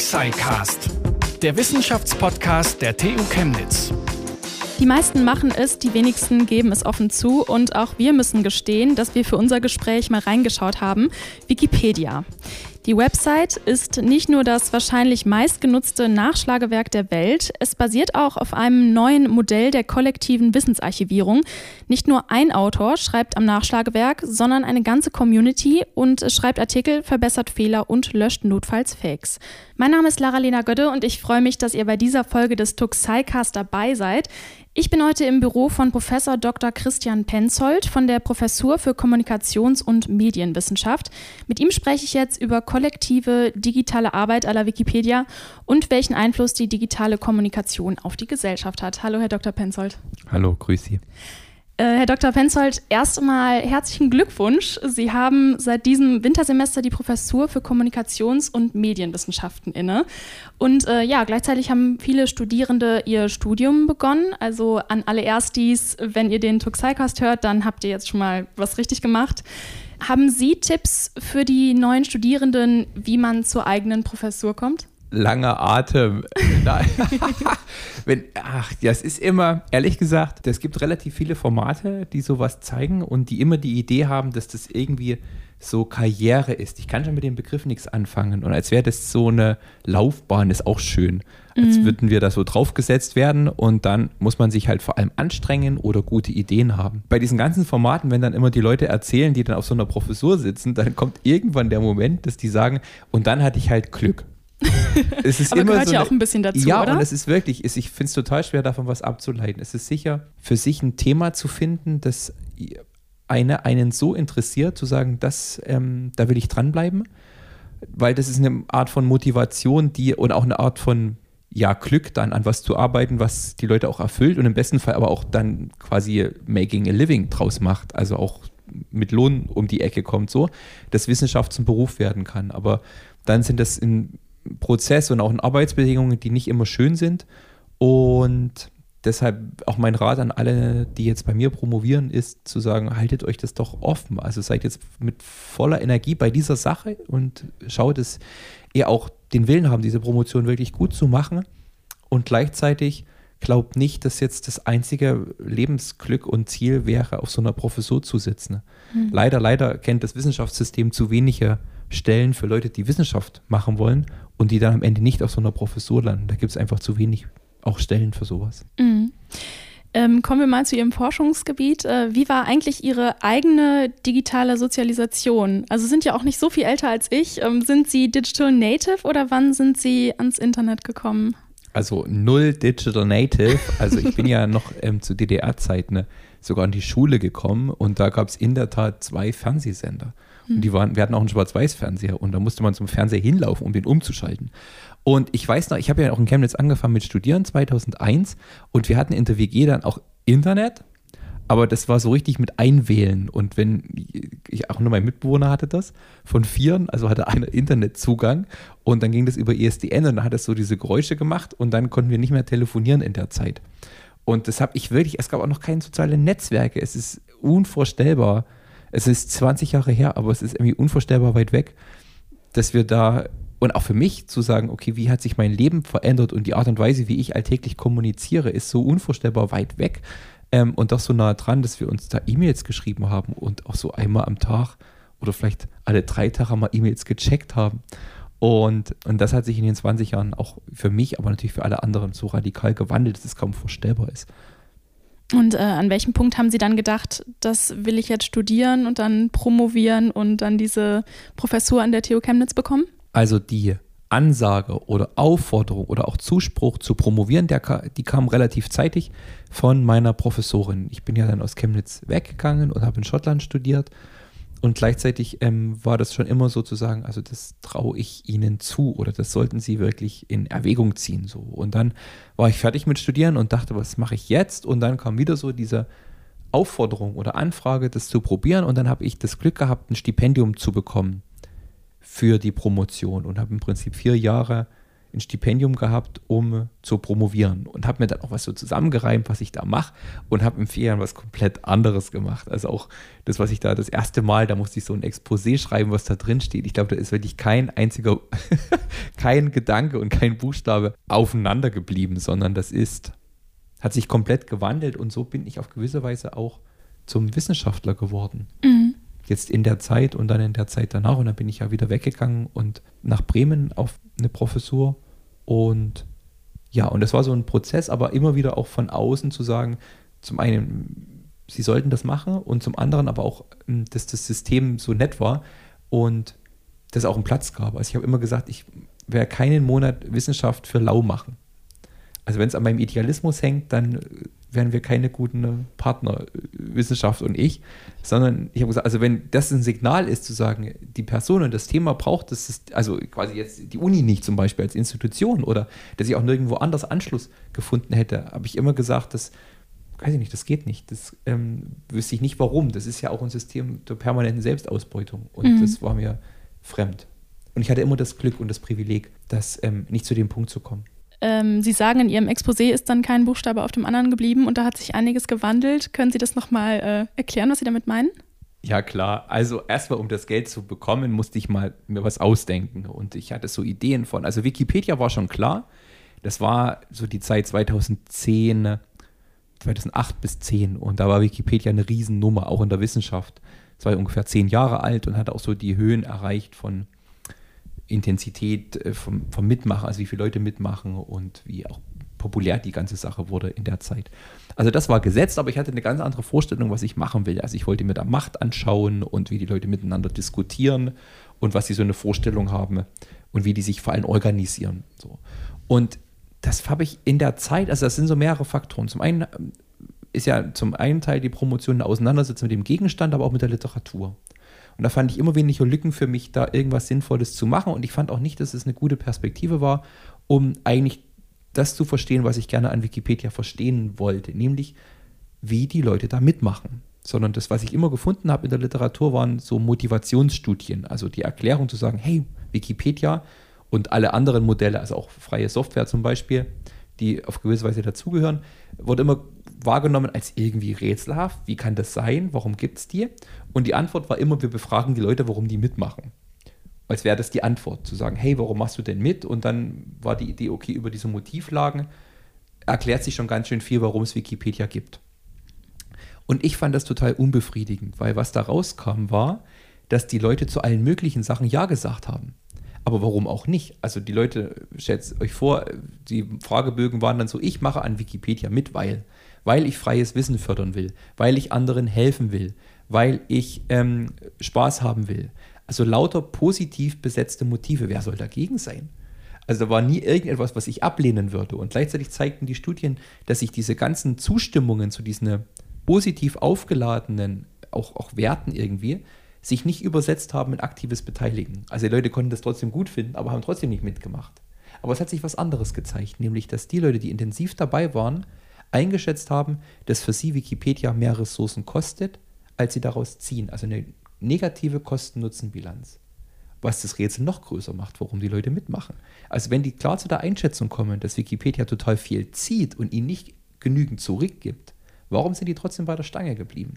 Tuxicast, der Wissenschaftspodcast der TU Chemnitz. Die meisten machen es, die wenigsten geben es offen zu und auch wir müssen gestehen, dass wir für unser Gespräch mal reingeschaut haben. Wikipedia. Die Website ist nicht nur das wahrscheinlich meistgenutzte Nachschlagewerk der Welt, es basiert auch auf einem neuen Modell der kollektiven Wissensarchivierung. Nicht nur ein Autor schreibt am Nachschlagewerk, sondern eine ganze Community und schreibt Artikel, verbessert Fehler und löscht notfalls Fakes. Mein Name ist Lara-Lena Gödde und ich freue mich, dass ihr bei dieser Folge des Tuxicast dabei seid. Ich bin heute im Büro von Professor Dr. Christian Penzold von der Professur für Kommunikations- und Medienwissenschaft. Mit ihm spreche ich jetzt über kollektive digitale Arbeit aller Wikipedia und welchen Einfluss die digitale Kommunikation auf die Gesellschaft hat. Hallo, Herr Dr. Penzold. Hallo, grüß Sie. Äh, Herr Dr. Penzold, erst einmal herzlichen Glückwunsch. Sie haben seit diesem Wintersemester die Professur für Kommunikations- und Medienwissenschaften inne. Und äh, ja, gleichzeitig haben viele Studierende ihr Studium begonnen. Also an alle Erstis, wenn ihr den Tuxicast hört, dann habt ihr jetzt schon mal was richtig gemacht. Haben Sie Tipps für die neuen Studierenden, wie man zur eigenen Professur kommt? Langer Atem. Wenn, ach, das ist immer, ehrlich gesagt, es gibt relativ viele Formate, die sowas zeigen und die immer die Idee haben, dass das irgendwie so Karriere ist. Ich kann schon mit dem Begriff nichts anfangen. Und als wäre das so eine Laufbahn, ist auch schön. Als mhm. würden wir da so draufgesetzt werden und dann muss man sich halt vor allem anstrengen oder gute Ideen haben. Bei diesen ganzen Formaten, wenn dann immer die Leute erzählen, die dann auf so einer Professur sitzen, dann kommt irgendwann der Moment, dass die sagen, und dann hatte ich halt Glück. es ist Aber immer gehört so ja auch ein bisschen dazu, ja, oder? und es ist wirklich, ich finde es total schwer, davon was abzuleiten. Es ist sicher, für sich ein Thema zu finden, das eine, einen so interessiert, zu sagen, das, ähm, da will ich dranbleiben, weil das ist eine Art von Motivation, die und auch eine Art von ja, Glück dann an was zu arbeiten, was die Leute auch erfüllt und im besten Fall aber auch dann quasi making a living draus macht, also auch mit Lohn um die Ecke kommt, so, dass Wissenschaft zum Beruf werden kann. Aber dann sind das in Prozess und auch in Arbeitsbedingungen, die nicht immer schön sind. Und deshalb auch mein Rat an alle, die jetzt bei mir promovieren, ist zu sagen, haltet euch das doch offen. Also seid jetzt mit voller Energie bei dieser Sache und schaut, dass ihr auch den Willen haben, diese Promotion wirklich gut zu machen. Und gleichzeitig glaubt nicht, dass jetzt das einzige Lebensglück und Ziel wäre, auf so einer Professur zu sitzen. Mhm. Leider, leider kennt das Wissenschaftssystem zu wenige Stellen für Leute, die Wissenschaft machen wollen und die dann am Ende nicht auf so einer Professur landen. Da gibt es einfach zu wenig auch Stellen für sowas. Mhm. Ähm, kommen wir mal zu Ihrem Forschungsgebiet. Äh, wie war eigentlich Ihre eigene digitale Sozialisation? Also sind ja auch nicht so viel älter als ich. Ähm, sind Sie Digital Native oder wann sind Sie ans Internet gekommen? Also null Digital Native. Also ich bin ja noch ähm, zu DDR-Zeiten ne, sogar in die Schule gekommen und da gab es in der Tat zwei Fernsehsender. Und die waren, wir hatten auch einen Schwarz-Weiß-Fernseher und da musste man zum Fernseher hinlaufen, um den umzuschalten. Und ich weiß noch, ich habe ja auch in Chemnitz angefangen mit Studieren 2001 und wir hatten in der WG dann auch Internet, aber das war so richtig mit Einwählen. Und wenn ich auch nur mein Mitbewohner hatte das von vieren, also hatte einer Internetzugang und dann ging das über ESDN und dann hat es so diese Geräusche gemacht und dann konnten wir nicht mehr telefonieren in der Zeit. Und das habe ich wirklich, es gab auch noch keine sozialen Netzwerke. Es ist unvorstellbar, es ist 20 Jahre her, aber es ist irgendwie unvorstellbar weit weg, dass wir da und auch für mich zu sagen, okay, wie hat sich mein Leben verändert und die Art und Weise, wie ich alltäglich kommuniziere, ist so unvorstellbar weit weg ähm, und doch so nah dran, dass wir uns da E-Mails geschrieben haben und auch so einmal am Tag oder vielleicht alle drei Tage mal E-Mails gecheckt haben. Und, und das hat sich in den 20 Jahren auch für mich, aber natürlich für alle anderen so radikal gewandelt, dass es kaum vorstellbar ist. Und äh, an welchem Punkt haben Sie dann gedacht, das will ich jetzt studieren und dann promovieren und dann diese Professur an der TU Chemnitz bekommen? Also die Ansage oder Aufforderung oder auch Zuspruch zu promovieren, der, die kam relativ zeitig von meiner Professorin. Ich bin ja dann aus Chemnitz weggegangen und habe in Schottland studiert und gleichzeitig ähm, war das schon immer sozusagen, also das traue ich Ihnen zu oder das sollten Sie wirklich in Erwägung ziehen. So. Und dann war ich fertig mit Studieren und dachte, was mache ich jetzt? Und dann kam wieder so diese Aufforderung oder Anfrage, das zu probieren. Und dann habe ich das Glück gehabt, ein Stipendium zu bekommen für die Promotion und habe im Prinzip vier Jahre ein Stipendium gehabt, um zu promovieren und habe mir dann auch was so zusammengereimt, was ich da mache und habe in vier Jahren was komplett anderes gemacht. Also auch das, was ich da das erste Mal, da musste ich so ein Exposé schreiben, was da drin steht. Ich glaube, da ist wirklich kein einziger, kein Gedanke und kein Buchstabe aufeinander geblieben, sondern das ist, hat sich komplett gewandelt und so bin ich auf gewisse Weise auch zum Wissenschaftler geworden. Mhm jetzt in der Zeit und dann in der Zeit danach. Und dann bin ich ja wieder weggegangen und nach Bremen auf eine Professur. Und ja, und das war so ein Prozess, aber immer wieder auch von außen zu sagen, zum einen, sie sollten das machen und zum anderen aber auch, hm, dass das System so nett war und dass es auch einen Platz gab. Also ich habe immer gesagt, ich werde keinen Monat Wissenschaft für lau machen. Also wenn es an meinem Idealismus hängt, dann wären wir keine guten Partner, Wissenschaft und ich, sondern ich habe gesagt, also wenn das ein Signal ist, zu sagen, die Person und das Thema braucht das, also quasi jetzt die Uni nicht zum Beispiel als Institution oder dass ich auch nirgendwo anders Anschluss gefunden hätte, habe ich immer gesagt, das, weiß ich nicht, das geht nicht. Das ähm, wüsste ich nicht warum. Das ist ja auch ein System der permanenten Selbstausbeutung und mhm. das war mir fremd. Und ich hatte immer das Glück und das Privileg, das ähm, nicht zu dem Punkt zu kommen. Ähm, Sie sagen, in Ihrem Exposé ist dann kein Buchstabe auf dem anderen geblieben und da hat sich einiges gewandelt. Können Sie das nochmal äh, erklären, was Sie damit meinen? Ja, klar. Also erstmal, um das Geld zu bekommen, musste ich mal mir was ausdenken. Und ich hatte so Ideen von, also Wikipedia war schon klar. Das war so die Zeit 2010, 2008 bis 10. Und da war Wikipedia eine Riesennummer, auch in der Wissenschaft. Es war ungefähr zehn Jahre alt und hatte auch so die Höhen erreicht von Intensität äh, vom, vom Mitmachen, also wie viele Leute mitmachen und wie auch populär die ganze Sache wurde in der Zeit. Also das war gesetzt, aber ich hatte eine ganz andere Vorstellung, was ich machen will. Also ich wollte mir da Macht anschauen und wie die Leute miteinander diskutieren und was sie so eine Vorstellung haben und wie die sich vor allem organisieren. So. Und das habe ich in der Zeit, also das sind so mehrere Faktoren. Zum einen ähm, ist ja zum einen Teil die Promotion eine Auseinandersetzung mit dem Gegenstand, aber auch mit der Literatur. Und da fand ich immer weniger Lücken für mich, da irgendwas Sinnvolles zu machen. Und ich fand auch nicht, dass es eine gute Perspektive war, um eigentlich das zu verstehen, was ich gerne an Wikipedia verstehen wollte, nämlich wie die Leute da mitmachen. Sondern das, was ich immer gefunden habe in der Literatur, waren so Motivationsstudien. Also die Erklärung zu sagen, hey, Wikipedia und alle anderen Modelle, also auch freie Software zum Beispiel, die auf gewisse Weise dazugehören, wurde immer wahrgenommen als irgendwie rätselhaft. Wie kann das sein? Warum gibt es die? Und die Antwort war immer, wir befragen die Leute, warum die mitmachen. Als wäre das die Antwort, zu sagen, hey, warum machst du denn mit? Und dann war die Idee, okay, über diese Motivlagen erklärt sich schon ganz schön viel, warum es Wikipedia gibt. Und ich fand das total unbefriedigend, weil was da rauskam, war, dass die Leute zu allen möglichen Sachen Ja gesagt haben. Aber warum auch nicht? Also die Leute, stellt euch vor, die Fragebögen waren dann so, ich mache an Wikipedia mit, weil, weil ich freies Wissen fördern will, weil ich anderen helfen will, weil ich ähm, Spaß haben will. Also lauter positiv besetzte Motive. Wer soll dagegen sein? Also da war nie irgendetwas, was ich ablehnen würde. Und gleichzeitig zeigten die Studien, dass sich diese ganzen Zustimmungen zu diesen positiv aufgeladenen, auch, auch Werten irgendwie, sich nicht übersetzt haben in aktives Beteiligen. Also die Leute konnten das trotzdem gut finden, aber haben trotzdem nicht mitgemacht. Aber es hat sich was anderes gezeigt, nämlich dass die Leute, die intensiv dabei waren, eingeschätzt haben, dass für sie Wikipedia mehr Ressourcen kostet, als sie daraus ziehen. Also eine negative Kosten-Nutzen-Bilanz. Was das Rätsel noch größer macht, warum die Leute mitmachen. Also wenn die klar zu der Einschätzung kommen, dass Wikipedia total viel zieht und ihnen nicht genügend zurückgibt, warum sind die trotzdem bei der Stange geblieben?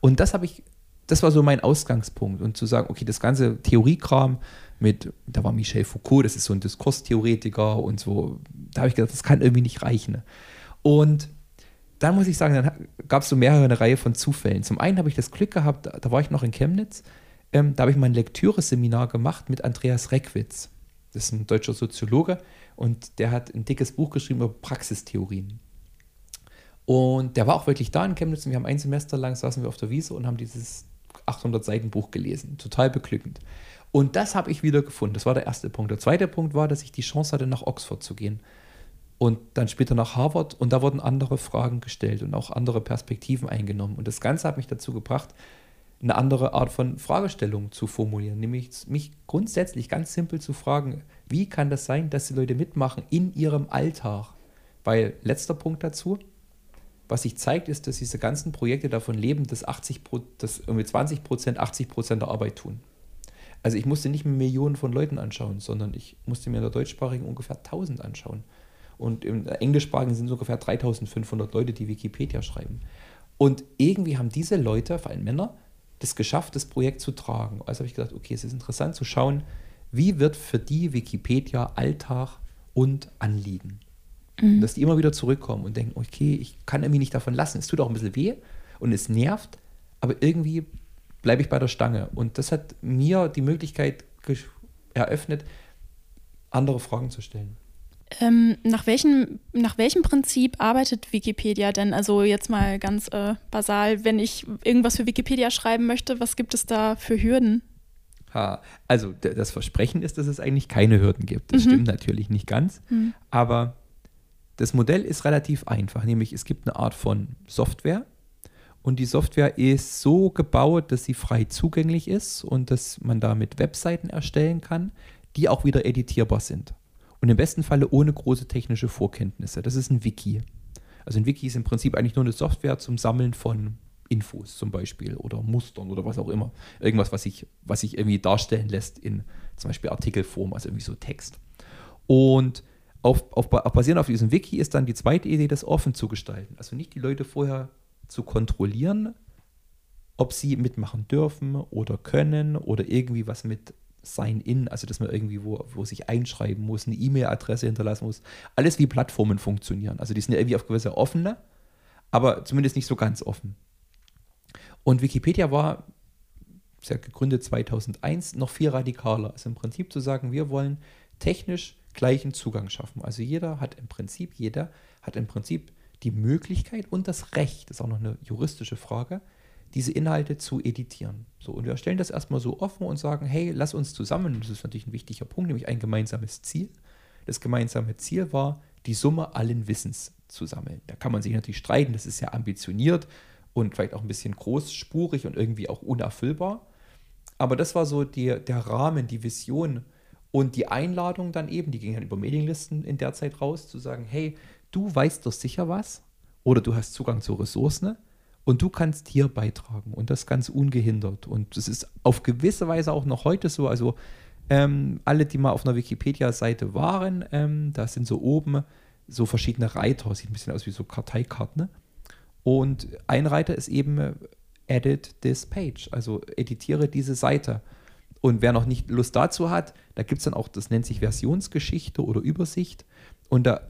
Und das habe ich das war so mein Ausgangspunkt. Und zu sagen, okay, das ganze Theoriekram mit, da war Michel Foucault, das ist so ein Diskurstheoretiker und so, da habe ich gedacht, das kann irgendwie nicht reichen. Und dann muss ich sagen, dann gab es so mehrere eine Reihe von Zufällen. Zum einen habe ich das Glück gehabt, da, da war ich noch in Chemnitz, ähm, da habe ich mein Lektüreseminar gemacht mit Andreas Reckwitz. Das ist ein deutscher Soziologe und der hat ein dickes Buch geschrieben über Praxistheorien. Und der war auch wirklich da in Chemnitz und wir haben ein Semester lang saßen wir auf der Wiese und haben dieses 800 Seiten Buch gelesen. Total beglückend. Und das habe ich wieder gefunden. Das war der erste Punkt. Der zweite Punkt war, dass ich die Chance hatte, nach Oxford zu gehen. Und dann später nach Harvard. Und da wurden andere Fragen gestellt und auch andere Perspektiven eingenommen. Und das Ganze hat mich dazu gebracht, eine andere Art von Fragestellung zu formulieren. Nämlich mich grundsätzlich ganz simpel zu fragen, wie kann das sein, dass die Leute mitmachen in ihrem Alltag? Weil, letzter Punkt dazu, was sich zeigt, ist, dass diese ganzen Projekte davon leben, dass 80 dass irgendwie 20 Prozent 80 Prozent der Arbeit tun. Also ich musste nicht Millionen von Leuten anschauen, sondern ich musste mir in der deutschsprachigen ungefähr 1000 anschauen. Und im englischsprachigen sind es ungefähr 3500 Leute, die Wikipedia schreiben. Und irgendwie haben diese Leute, vor allem Männer, das geschafft, das Projekt zu tragen. Also habe ich gedacht, okay, es ist interessant zu schauen, wie wird für die Wikipedia Alltag und Anliegen. Mhm. Dass die immer wieder zurückkommen und denken, okay, ich kann irgendwie nicht davon lassen. Es tut auch ein bisschen weh und es nervt, aber irgendwie bleibe ich bei der Stange. Und das hat mir die Möglichkeit eröffnet, andere Fragen zu stellen. Ähm, nach, welchem, nach welchem Prinzip arbeitet Wikipedia denn? Also jetzt mal ganz äh, basal, wenn ich irgendwas für Wikipedia schreiben möchte, was gibt es da für Hürden? Ha, also das Versprechen ist, dass es eigentlich keine Hürden gibt. Das mhm. stimmt natürlich nicht ganz, mhm. aber das Modell ist relativ einfach, nämlich es gibt eine Art von Software und die Software ist so gebaut, dass sie frei zugänglich ist und dass man damit Webseiten erstellen kann, die auch wieder editierbar sind. Und im besten Falle ohne große technische Vorkenntnisse. Das ist ein Wiki. Also ein Wiki ist im Prinzip eigentlich nur eine Software zum Sammeln von Infos zum Beispiel oder Mustern oder was auch immer. Irgendwas, was sich, was sich irgendwie darstellen lässt in zum Beispiel Artikelform, also irgendwie so Text. Und auf, auf, basierend auf diesem Wiki ist dann die zweite Idee, das offen zu gestalten. Also nicht die Leute vorher zu kontrollieren, ob sie mitmachen dürfen oder können oder irgendwie was mit Sign-in, also dass man irgendwie wo, wo sich einschreiben muss, eine E-Mail-Adresse hinterlassen muss. Alles wie Plattformen funktionieren. Also die sind ja irgendwie auf gewisse offene, aber zumindest nicht so ganz offen. Und Wikipedia war, ist ja gegründet 2001, noch viel radikaler. Also im Prinzip zu sagen, wir wollen technisch gleichen Zugang schaffen. Also jeder hat im Prinzip, jeder hat im Prinzip die Möglichkeit und das Recht, das ist auch noch eine juristische Frage, diese Inhalte zu editieren. So, und wir stellen das erstmal so offen und sagen, hey, lass uns zusammen, das ist natürlich ein wichtiger Punkt, nämlich ein gemeinsames Ziel. Das gemeinsame Ziel war, die Summe allen Wissens zu sammeln. Da kann man sich natürlich streiten, das ist ja ambitioniert und vielleicht auch ein bisschen großspurig und irgendwie auch unerfüllbar. Aber das war so die, der Rahmen, die Vision und die Einladung dann eben, die ging dann über Mailinglisten in der Zeit raus, zu sagen, hey, du weißt doch sicher was oder du hast Zugang zu Ressourcen und du kannst hier beitragen und das ganz ungehindert. Und das ist auf gewisse Weise auch noch heute so. Also ähm, alle, die mal auf einer Wikipedia-Seite waren, ähm, da sind so oben so verschiedene Reiter, sieht ein bisschen aus wie so Karteikarten. Ne? Und ein Reiter ist eben äh, Edit this page, also editiere diese Seite. Und wer noch nicht Lust dazu hat, da gibt es dann auch, das nennt sich Versionsgeschichte oder Übersicht. Und da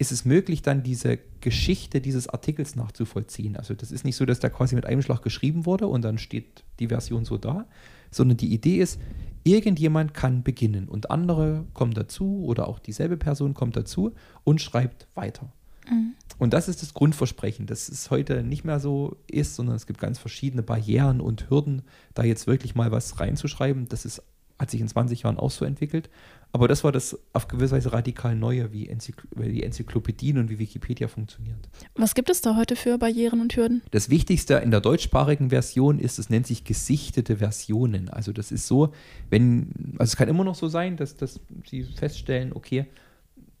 ist es möglich, dann diese Geschichte dieses Artikels nachzuvollziehen. Also das ist nicht so, dass der quasi mit einem Schlag geschrieben wurde und dann steht die Version so da, sondern die Idee ist, irgendjemand kann beginnen und andere kommen dazu oder auch dieselbe Person kommt dazu und schreibt weiter. Mhm. Und das ist das Grundversprechen, dass es heute nicht mehr so ist, sondern es gibt ganz verschiedene Barrieren und Hürden, da jetzt wirklich mal was reinzuschreiben. Das ist, hat sich in 20 Jahren auch so entwickelt. Aber das war das auf gewisse Weise radikal Neue, wie, Enzykl wie die Enzyklopädien und wie Wikipedia funktioniert. Was gibt es da heute für Barrieren und Hürden? Das Wichtigste in der deutschsprachigen Version ist, es nennt sich gesichtete Versionen. Also das ist so, wenn, also es kann immer noch so sein, dass, dass Sie feststellen, okay,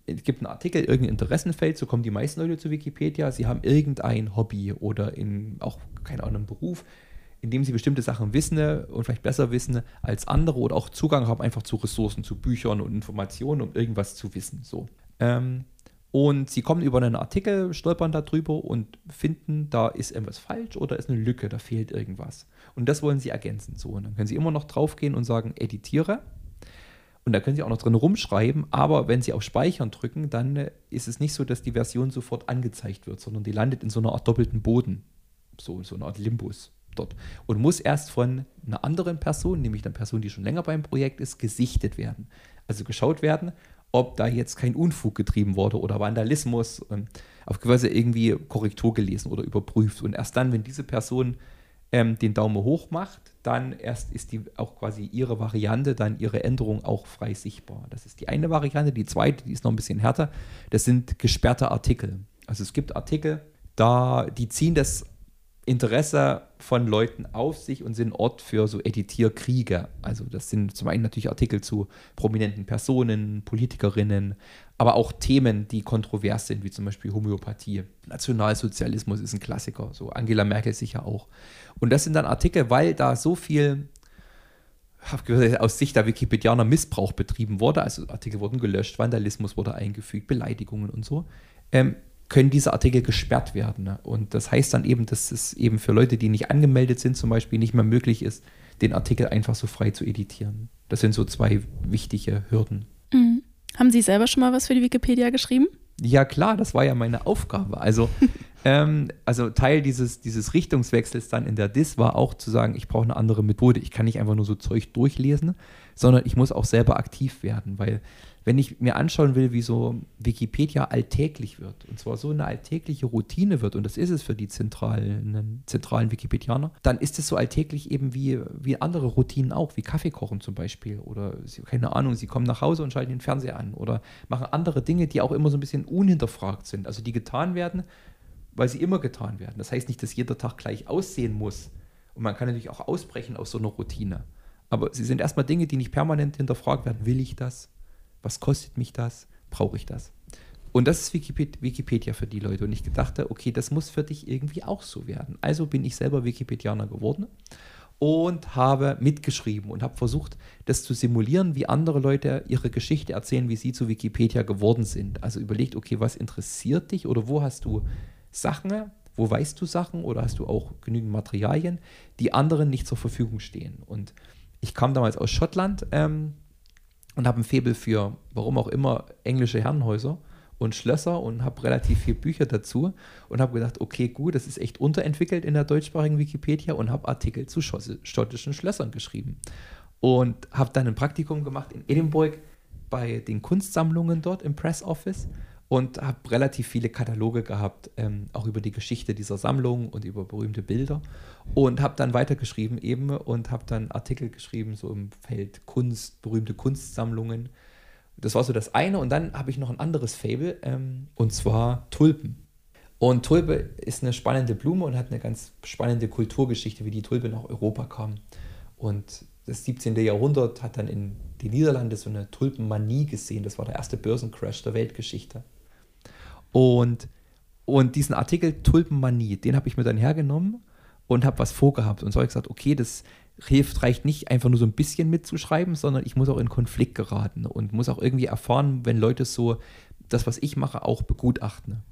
es gibt einen Artikel, irgendein Interessenfeld, so kommen die meisten Leute zu Wikipedia, sie haben irgendein Hobby oder in auch, keine Ahnung, Beruf, in dem sie bestimmte Sachen wissen und vielleicht besser wissen als andere oder auch Zugang haben einfach zu Ressourcen, zu Büchern und Informationen, um irgendwas zu wissen. So. Ähm, und sie kommen über einen Artikel, stolpern darüber und finden, da ist irgendwas falsch oder ist eine Lücke, da fehlt irgendwas. Und das wollen sie ergänzen. So, und dann können sie immer noch draufgehen und sagen, editiere. Und da können Sie auch noch drin rumschreiben, aber wenn Sie auf Speichern drücken, dann äh, ist es nicht so, dass die Version sofort angezeigt wird, sondern die landet in so einer Art doppelten Boden. So, so eine Art Limbus dort und muss erst von einer anderen Person, nämlich einer Person, die schon länger beim Projekt ist, gesichtet werden. Also geschaut werden, ob da jetzt kein Unfug getrieben wurde oder Vandalismus, ähm, auf gewisse irgendwie Korrektur gelesen oder überprüft. Und erst dann, wenn diese Person ähm, den Daumen hoch macht, dann erst ist die auch quasi ihre Variante, dann ihre Änderung auch frei sichtbar. Das ist die eine Variante. Die zweite, die ist noch ein bisschen härter, das sind gesperrte Artikel. Also es gibt Artikel, da die ziehen das Interesse von Leuten auf sich und sind Ort für so Editierkriege. Also das sind zum einen natürlich Artikel zu prominenten Personen, Politikerinnen, aber auch Themen, die kontrovers sind, wie zum Beispiel Homöopathie. Nationalsozialismus ist ein Klassiker, so Angela Merkel sicher auch. Und das sind dann Artikel, weil da so viel aus Sicht der Wikipedianer Missbrauch betrieben wurde, also Artikel wurden gelöscht, Vandalismus wurde eingefügt, Beleidigungen und so, ähm, können diese Artikel gesperrt werden. Ne? Und das heißt dann eben, dass es eben für Leute, die nicht angemeldet sind, zum Beispiel nicht mehr möglich ist, den Artikel einfach so frei zu editieren. Das sind so zwei wichtige Hürden. Mhm. Haben Sie selber schon mal was für die Wikipedia geschrieben? Ja, klar, das war ja meine Aufgabe. Also, ähm, also Teil dieses, dieses Richtungswechsels dann in der DIS war auch zu sagen, ich brauche eine andere Methode. Ich kann nicht einfach nur so Zeug durchlesen, sondern ich muss auch selber aktiv werden, weil wenn ich mir anschauen will, wie so Wikipedia alltäglich wird, und zwar so eine alltägliche Routine wird, und das ist es für die zentralen, zentralen Wikipedianer, dann ist es so alltäglich eben wie, wie andere Routinen auch, wie Kaffee kochen zum Beispiel. Oder, keine Ahnung, sie kommen nach Hause und schalten den Fernseher an oder machen andere Dinge, die auch immer so ein bisschen unhinterfragt sind. Also die getan werden, weil sie immer getan werden. Das heißt nicht, dass jeder Tag gleich aussehen muss. Und man kann natürlich auch ausbrechen aus so einer Routine. Aber sie sind erstmal Dinge, die nicht permanent hinterfragt werden. Will ich das? Was kostet mich das? Brauche ich das? Und das ist Wikipedia für die Leute. Und ich dachte, okay, das muss für dich irgendwie auch so werden. Also bin ich selber Wikipedianer geworden und habe mitgeschrieben und habe versucht, das zu simulieren, wie andere Leute ihre Geschichte erzählen, wie sie zu Wikipedia geworden sind. Also überlegt, okay, was interessiert dich oder wo hast du Sachen, wo weißt du Sachen oder hast du auch genügend Materialien, die anderen nicht zur Verfügung stehen. Und ich kam damals aus Schottland, ähm, und habe ein Faible für, warum auch immer, englische Herrenhäuser und Schlösser und habe relativ viele Bücher dazu und habe gedacht, okay, gut, das ist echt unterentwickelt in der deutschsprachigen Wikipedia und habe Artikel zu schottischen Schlössern geschrieben. Und habe dann ein Praktikum gemacht in Edinburgh bei den Kunstsammlungen dort im Press Office und habe relativ viele Kataloge gehabt, ähm, auch über die Geschichte dieser Sammlung und über berühmte Bilder und habe dann weitergeschrieben eben und habe dann Artikel geschrieben, so im Feld Kunst, berühmte Kunstsammlungen. Das war so das eine und dann habe ich noch ein anderes Fable ähm, und zwar Tulpen. Und Tulpe ist eine spannende Blume und hat eine ganz spannende Kulturgeschichte, wie die Tulpe nach Europa kam. Und das 17. Jahrhundert hat dann in den Niederlanden so eine Tulpenmanie gesehen. Das war der erste Börsencrash der Weltgeschichte. Und, und diesen Artikel Tulpenmanie, den habe ich mir dann hergenommen und habe was vorgehabt. Und so habe ich gesagt, okay, das hilft, reicht nicht einfach nur so ein bisschen mitzuschreiben, sondern ich muss auch in Konflikt geraten und muss auch irgendwie erfahren, wenn Leute so das, was ich mache, auch begutachten.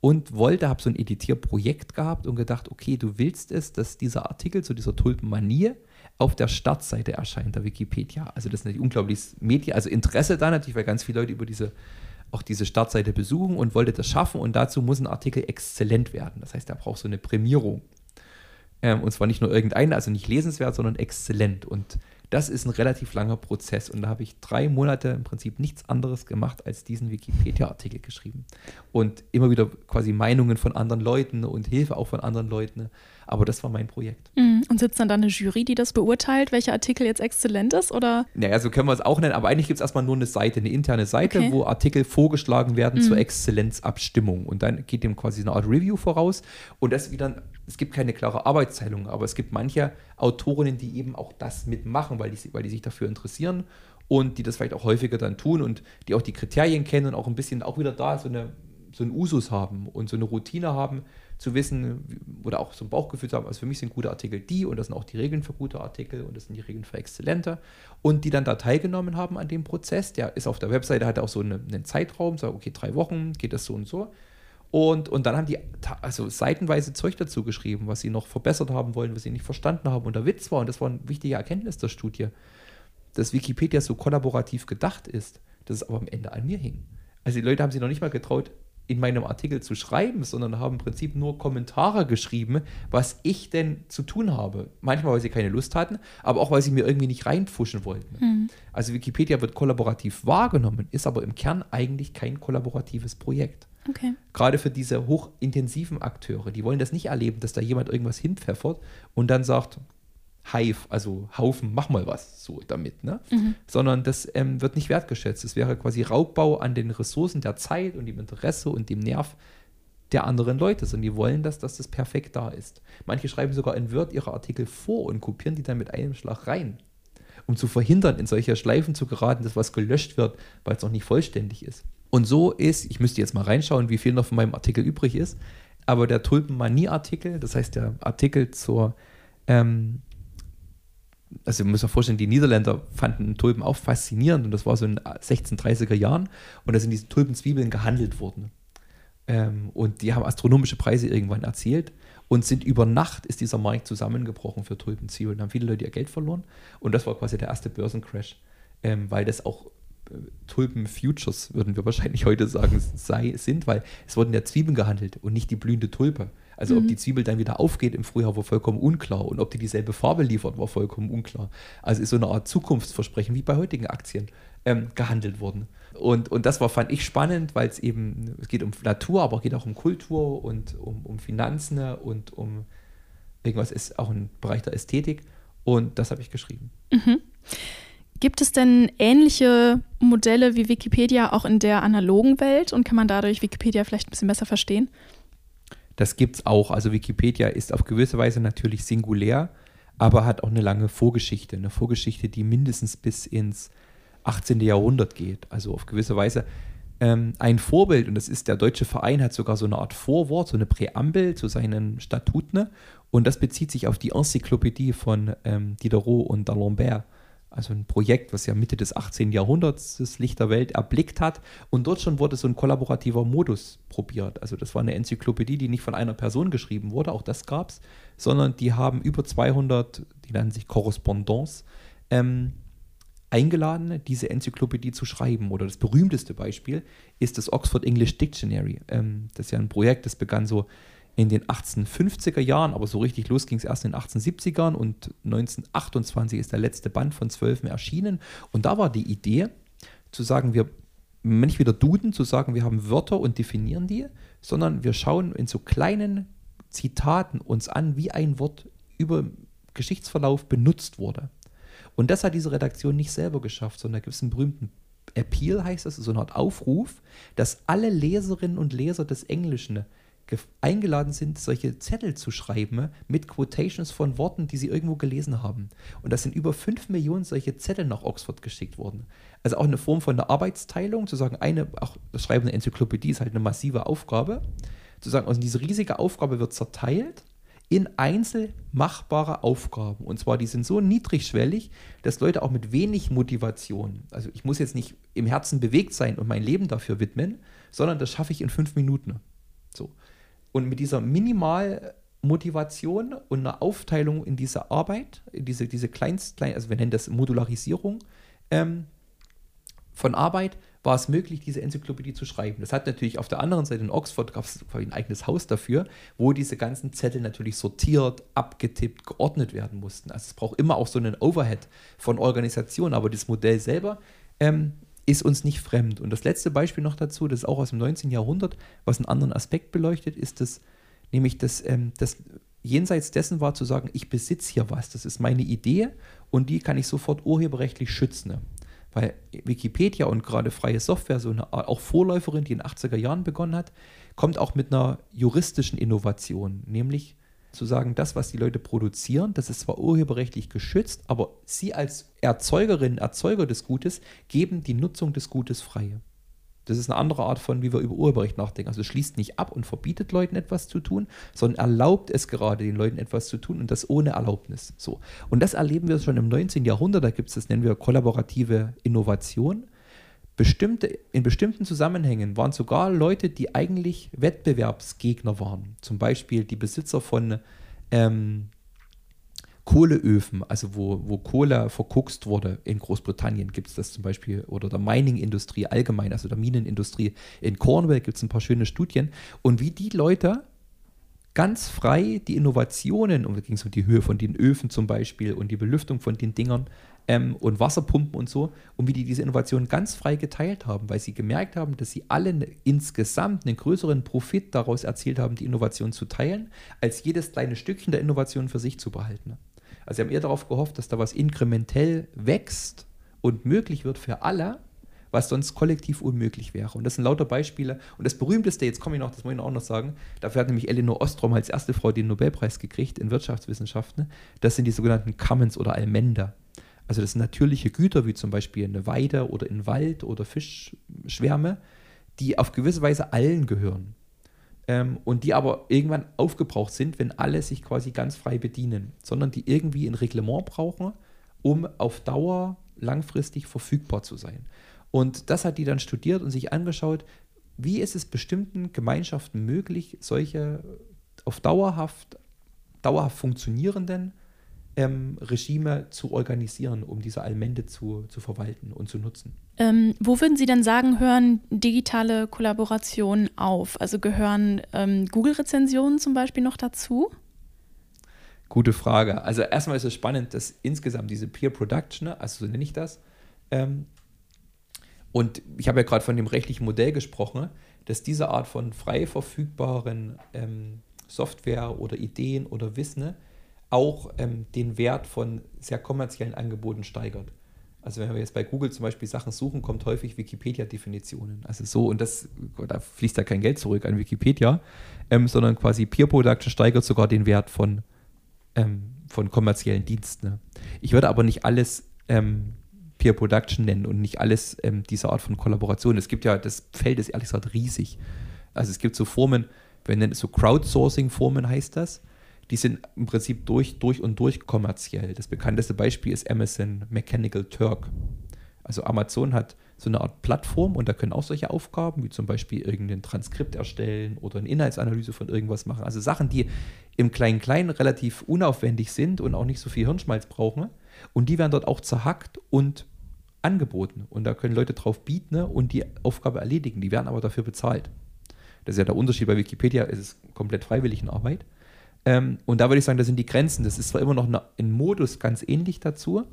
Und wollte, habe so ein Editierprojekt gehabt und gedacht, okay, du willst es, dass dieser Artikel zu dieser Tulpenmanie auf der Startseite erscheint, der Wikipedia. Also das ist natürlich unglaubliches Media, also Interesse da natürlich, weil ganz viele Leute über diese auch diese Startseite besuchen und wollte das schaffen und dazu muss ein Artikel exzellent werden. Das heißt, er braucht so eine Prämierung. Ähm, und zwar nicht nur irgendeine, also nicht lesenswert, sondern exzellent. Und das ist ein relativ langer Prozess und da habe ich drei Monate im Prinzip nichts anderes gemacht, als diesen Wikipedia-Artikel geschrieben. Und immer wieder quasi Meinungen von anderen Leuten und Hilfe auch von anderen Leuten. Aber das war mein Projekt. Mhm. Und sitzt dann da eine Jury, die das beurteilt, welcher Artikel jetzt exzellent ist? Oder? Naja, so können wir es auch nennen, aber eigentlich gibt es erstmal nur eine Seite, eine interne Seite, okay. wo Artikel vorgeschlagen werden mhm. zur Exzellenzabstimmung. Und dann geht dem quasi eine Art Review voraus. Und das wieder, es gibt keine klare Arbeitsteilung, aber es gibt manche Autorinnen, die eben auch das mitmachen, weil die, weil die sich dafür interessieren und die das vielleicht auch häufiger dann tun und die auch die Kriterien kennen und auch ein bisschen auch wieder da so eine so einen Usus haben und so eine Routine haben, zu wissen oder auch so ein Bauchgefühl zu haben, also für mich sind gute Artikel die und das sind auch die Regeln für gute Artikel und das sind die Regeln für exzellente und die dann da teilgenommen haben an dem Prozess, der ist auf der Webseite, hat auch so eine, einen Zeitraum, sagt, okay, drei Wochen geht das so und so und, und dann haben die also seitenweise Zeug dazu geschrieben, was sie noch verbessert haben wollen, was sie nicht verstanden haben. Und der Witz war, und das war eine wichtige Erkenntnis der Studie, dass Wikipedia so kollaborativ gedacht ist, dass es aber am Ende an mir hing. Also die Leute haben sich noch nicht mal getraut, in meinem Artikel zu schreiben, sondern haben im Prinzip nur Kommentare geschrieben, was ich denn zu tun habe. Manchmal, weil sie keine Lust hatten, aber auch, weil sie mir irgendwie nicht reinpfuschen wollten. Mhm. Also Wikipedia wird kollaborativ wahrgenommen, ist aber im Kern eigentlich kein kollaboratives Projekt. Okay. Gerade für diese hochintensiven Akteure, die wollen das nicht erleben, dass da jemand irgendwas hinpfeffert und dann sagt, Hive, also Haufen, mach mal was so damit, ne? Mhm. Sondern das ähm, wird nicht wertgeschätzt. Es wäre quasi Raubbau an den Ressourcen der Zeit und dem Interesse und dem Nerv der anderen Leute, sondern die wollen das, dass das perfekt da ist. Manche schreiben sogar in Word ihre Artikel vor und kopieren die dann mit einem Schlag rein, um zu verhindern, in solche Schleifen zu geraten, dass was gelöscht wird, weil es noch nicht vollständig ist. Und so ist, ich müsste jetzt mal reinschauen, wie viel noch von meinem Artikel übrig ist, aber der Tulpenmanie-Artikel, das heißt der Artikel zur ähm, also muss man vorstellen, die Niederländer fanden Tulpen auch faszinierend und das war so in den 1630er Jahren und da sind diese Tulpenzwiebeln gehandelt worden. Ähm, und die haben astronomische Preise irgendwann erzielt und sind über Nacht ist dieser Markt zusammengebrochen für Tulpenzwiebeln. Da haben viele Leute ihr Geld verloren und das war quasi der erste Börsencrash, ähm, weil das auch äh, Tulpen-Futures, würden wir wahrscheinlich heute sagen, sei, sind, weil es wurden ja Zwiebeln gehandelt und nicht die blühende Tulpe. Also mhm. ob die Zwiebel dann wieder aufgeht im Frühjahr, war vollkommen unklar. Und ob die dieselbe Farbe liefert, war vollkommen unklar. Also ist so eine Art Zukunftsversprechen, wie bei heutigen Aktien, ähm, gehandelt worden. Und, und das war, fand ich spannend, weil es eben, es geht um Natur, aber es geht auch um Kultur und um, um Finanzen und um irgendwas ist auch ein Bereich der Ästhetik. Und das habe ich geschrieben. Mhm. Gibt es denn ähnliche Modelle wie Wikipedia auch in der analogen Welt und kann man dadurch Wikipedia vielleicht ein bisschen besser verstehen? Das gibt es auch. Also Wikipedia ist auf gewisse Weise natürlich singulär, aber hat auch eine lange Vorgeschichte. Eine Vorgeschichte, die mindestens bis ins 18. Jahrhundert geht. Also auf gewisse Weise ähm, ein Vorbild, und das ist der Deutsche Verein, hat sogar so eine Art Vorwort, so eine Präambel zu seinen Statuten. Und das bezieht sich auf die Enzyklopädie von ähm, Diderot und d'Alembert also ein Projekt, was ja Mitte des 18. Jahrhunderts das Licht der Welt erblickt hat. Und dort schon wurde so ein kollaborativer Modus probiert. Also das war eine Enzyklopädie, die nicht von einer Person geschrieben wurde, auch das gab es, sondern die haben über 200, die nennen sich Korrespondance, ähm, eingeladen, diese Enzyklopädie zu schreiben. Oder das berühmteste Beispiel ist das Oxford English Dictionary. Ähm, das ist ja ein Projekt, das begann so in den 1850er Jahren, aber so richtig los ging es erst in den 1870ern und 1928 ist der letzte Band von zwölf erschienen. Und da war die Idee, zu sagen, wir nicht wieder duden, zu sagen, wir haben Wörter und definieren die, sondern wir schauen in so kleinen Zitaten uns an, wie ein Wort über Geschichtsverlauf benutzt wurde. Und das hat diese Redaktion nicht selber geschafft, sondern da gibt es einen berühmten Appeal, heißt das, so eine Art Aufruf, dass alle Leserinnen und Leser des Englischen eingeladen sind, solche Zettel zu schreiben mit Quotations von Worten, die sie irgendwo gelesen haben. Und das sind über 5 Millionen solche Zettel nach Oxford geschickt worden. Also auch eine Form von der Arbeitsteilung, zu sagen, eine, auch das Schreiben einer Enzyklopädie ist halt eine massive Aufgabe. Zu sagen, also diese riesige Aufgabe wird zerteilt in einzelmachbare Aufgaben. Und zwar, die sind so niedrigschwellig, dass Leute auch mit wenig Motivation, also ich muss jetzt nicht im Herzen bewegt sein und mein Leben dafür widmen, sondern das schaffe ich in fünf Minuten. So. Und mit dieser Minimalmotivation und einer Aufteilung in diese Arbeit, in diese, diese Kleinst, also wir nennen das Modularisierung ähm, von Arbeit, war es möglich, diese Enzyklopädie zu schreiben. Das hat natürlich auf der anderen Seite in Oxford gab es ein eigenes Haus dafür, wo diese ganzen Zettel natürlich sortiert, abgetippt, geordnet werden mussten. Also es braucht immer auch so einen Overhead von Organisation, aber das Modell selber ähm, ist uns nicht fremd. Und das letzte Beispiel noch dazu, das ist auch aus dem 19. Jahrhundert, was einen anderen Aspekt beleuchtet, ist das, nämlich das, ähm, das jenseits dessen war zu sagen, ich besitze hier was, das ist meine Idee und die kann ich sofort urheberrechtlich schützen. Weil Wikipedia und gerade freie Software, so eine auch Vorläuferin, die in den 80er Jahren begonnen hat, kommt auch mit einer juristischen Innovation, nämlich zu sagen, das, was die Leute produzieren, das ist zwar urheberrechtlich geschützt, aber sie als Erzeugerin, Erzeuger des Gutes geben die Nutzung des Gutes frei. Das ist eine andere Art von, wie wir über Urheberrecht nachdenken. Also schließt nicht ab und verbietet Leuten etwas zu tun, sondern erlaubt es gerade den Leuten etwas zu tun und das ohne Erlaubnis. So. Und das erleben wir schon im 19. Jahrhundert. Da gibt es, das nennen wir kollaborative Innovation bestimmte, in bestimmten Zusammenhängen waren sogar Leute, die eigentlich Wettbewerbsgegner waren. Zum Beispiel die Besitzer von ähm, Kohleöfen, also wo, wo Kohle verkuckst wurde in Großbritannien, gibt es das zum Beispiel, oder der Mining-Industrie allgemein, also der Minenindustrie. In Cornwall gibt es ein paar schöne Studien. Und wie die Leute ganz frei die Innovationen, und da ging es um die Höhe von den Öfen zum Beispiel und die Belüftung von den Dingern, ähm, und Wasserpumpen und so und wie die diese Innovation ganz frei geteilt haben, weil sie gemerkt haben, dass sie alle ne, insgesamt einen größeren Profit daraus erzielt haben, die Innovation zu teilen, als jedes kleine Stückchen der Innovation für sich zu behalten. Also sie haben eher darauf gehofft, dass da was inkrementell wächst und möglich wird für alle, was sonst kollektiv unmöglich wäre. Und das sind lauter Beispiele. Und das berühmteste, jetzt komme ich noch, das muss ich auch noch sagen, dafür hat nämlich Elinor Ostrom als erste Frau den Nobelpreis gekriegt in Wirtschaftswissenschaften. Das sind die sogenannten Commons oder Almender. Also das natürliche Güter, wie zum Beispiel eine Weide oder ein Wald oder Fischschwärme, die auf gewisse Weise allen gehören. Ähm, und die aber irgendwann aufgebraucht sind, wenn alle sich quasi ganz frei bedienen, sondern die irgendwie ein Reglement brauchen, um auf Dauer langfristig verfügbar zu sein. Und das hat die dann studiert und sich angeschaut, wie ist es bestimmten Gemeinschaften möglich, solche auf dauerhaft, dauerhaft funktionierenden ähm, Regime zu organisieren, um diese Allmende zu, zu verwalten und zu nutzen. Ähm, wo würden Sie denn sagen, hören digitale Kollaborationen auf? Also gehören ähm, Google-Rezensionen zum Beispiel noch dazu? Gute Frage. Also erstmal ist es spannend, dass insgesamt diese Peer Production, also so nenne ich das, ähm, und ich habe ja gerade von dem rechtlichen Modell gesprochen, dass diese Art von frei verfügbaren ähm, Software oder Ideen oder Wissen auch ähm, den Wert von sehr kommerziellen Angeboten steigert. Also wenn wir jetzt bei Google zum Beispiel Sachen suchen, kommt häufig Wikipedia-Definitionen. Also so, und das, da fließt ja kein Geld zurück an Wikipedia, ähm, sondern quasi Peer Production steigert sogar den Wert von, ähm, von kommerziellen Diensten. Ne? Ich würde aber nicht alles ähm, Peer Production nennen und nicht alles ähm, diese Art von Kollaboration. Es gibt ja, das Feld ist ehrlich gesagt riesig. Also es gibt so Formen, wir nennen es so Crowdsourcing-Formen heißt das die sind im Prinzip durch, durch und durch kommerziell. Das bekannteste Beispiel ist Amazon Mechanical Turk. Also Amazon hat so eine Art Plattform und da können auch solche Aufgaben, wie zum Beispiel irgendein Transkript erstellen oder eine Inhaltsanalyse von irgendwas machen. Also Sachen, die im Klein-Klein relativ unaufwendig sind und auch nicht so viel Hirnschmalz brauchen. Und die werden dort auch zerhackt und angeboten. Und da können Leute drauf bieten und die Aufgabe erledigen. Die werden aber dafür bezahlt. Das ist ja der Unterschied bei Wikipedia, es ist komplett freiwillig in Arbeit. Ähm, und da würde ich sagen, da sind die Grenzen. Das ist zwar immer noch eine, ein Modus ganz ähnlich dazu,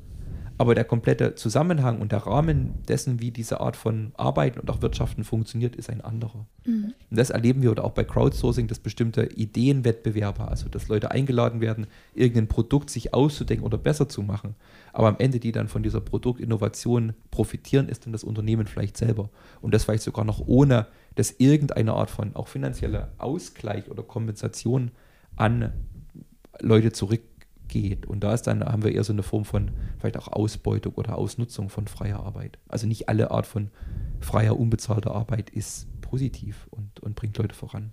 aber der komplette Zusammenhang und der Rahmen dessen, wie diese Art von Arbeiten und auch Wirtschaften funktioniert, ist ein anderer. Mhm. Und das erleben wir oder auch bei Crowdsourcing, dass bestimmte Ideenwettbewerbe, also dass Leute eingeladen werden, irgendein Produkt sich auszudenken oder besser zu machen. Aber am Ende, die dann von dieser Produktinnovation profitieren, ist dann das Unternehmen vielleicht selber. Und das vielleicht sogar noch ohne, dass irgendeine Art von auch finanzieller Ausgleich oder Kompensation an Leute zurückgeht. Und da ist dann, haben wir eher so eine Form von vielleicht auch Ausbeutung oder Ausnutzung von freier Arbeit. Also nicht alle Art von freier, unbezahlter Arbeit ist positiv und, und bringt Leute voran.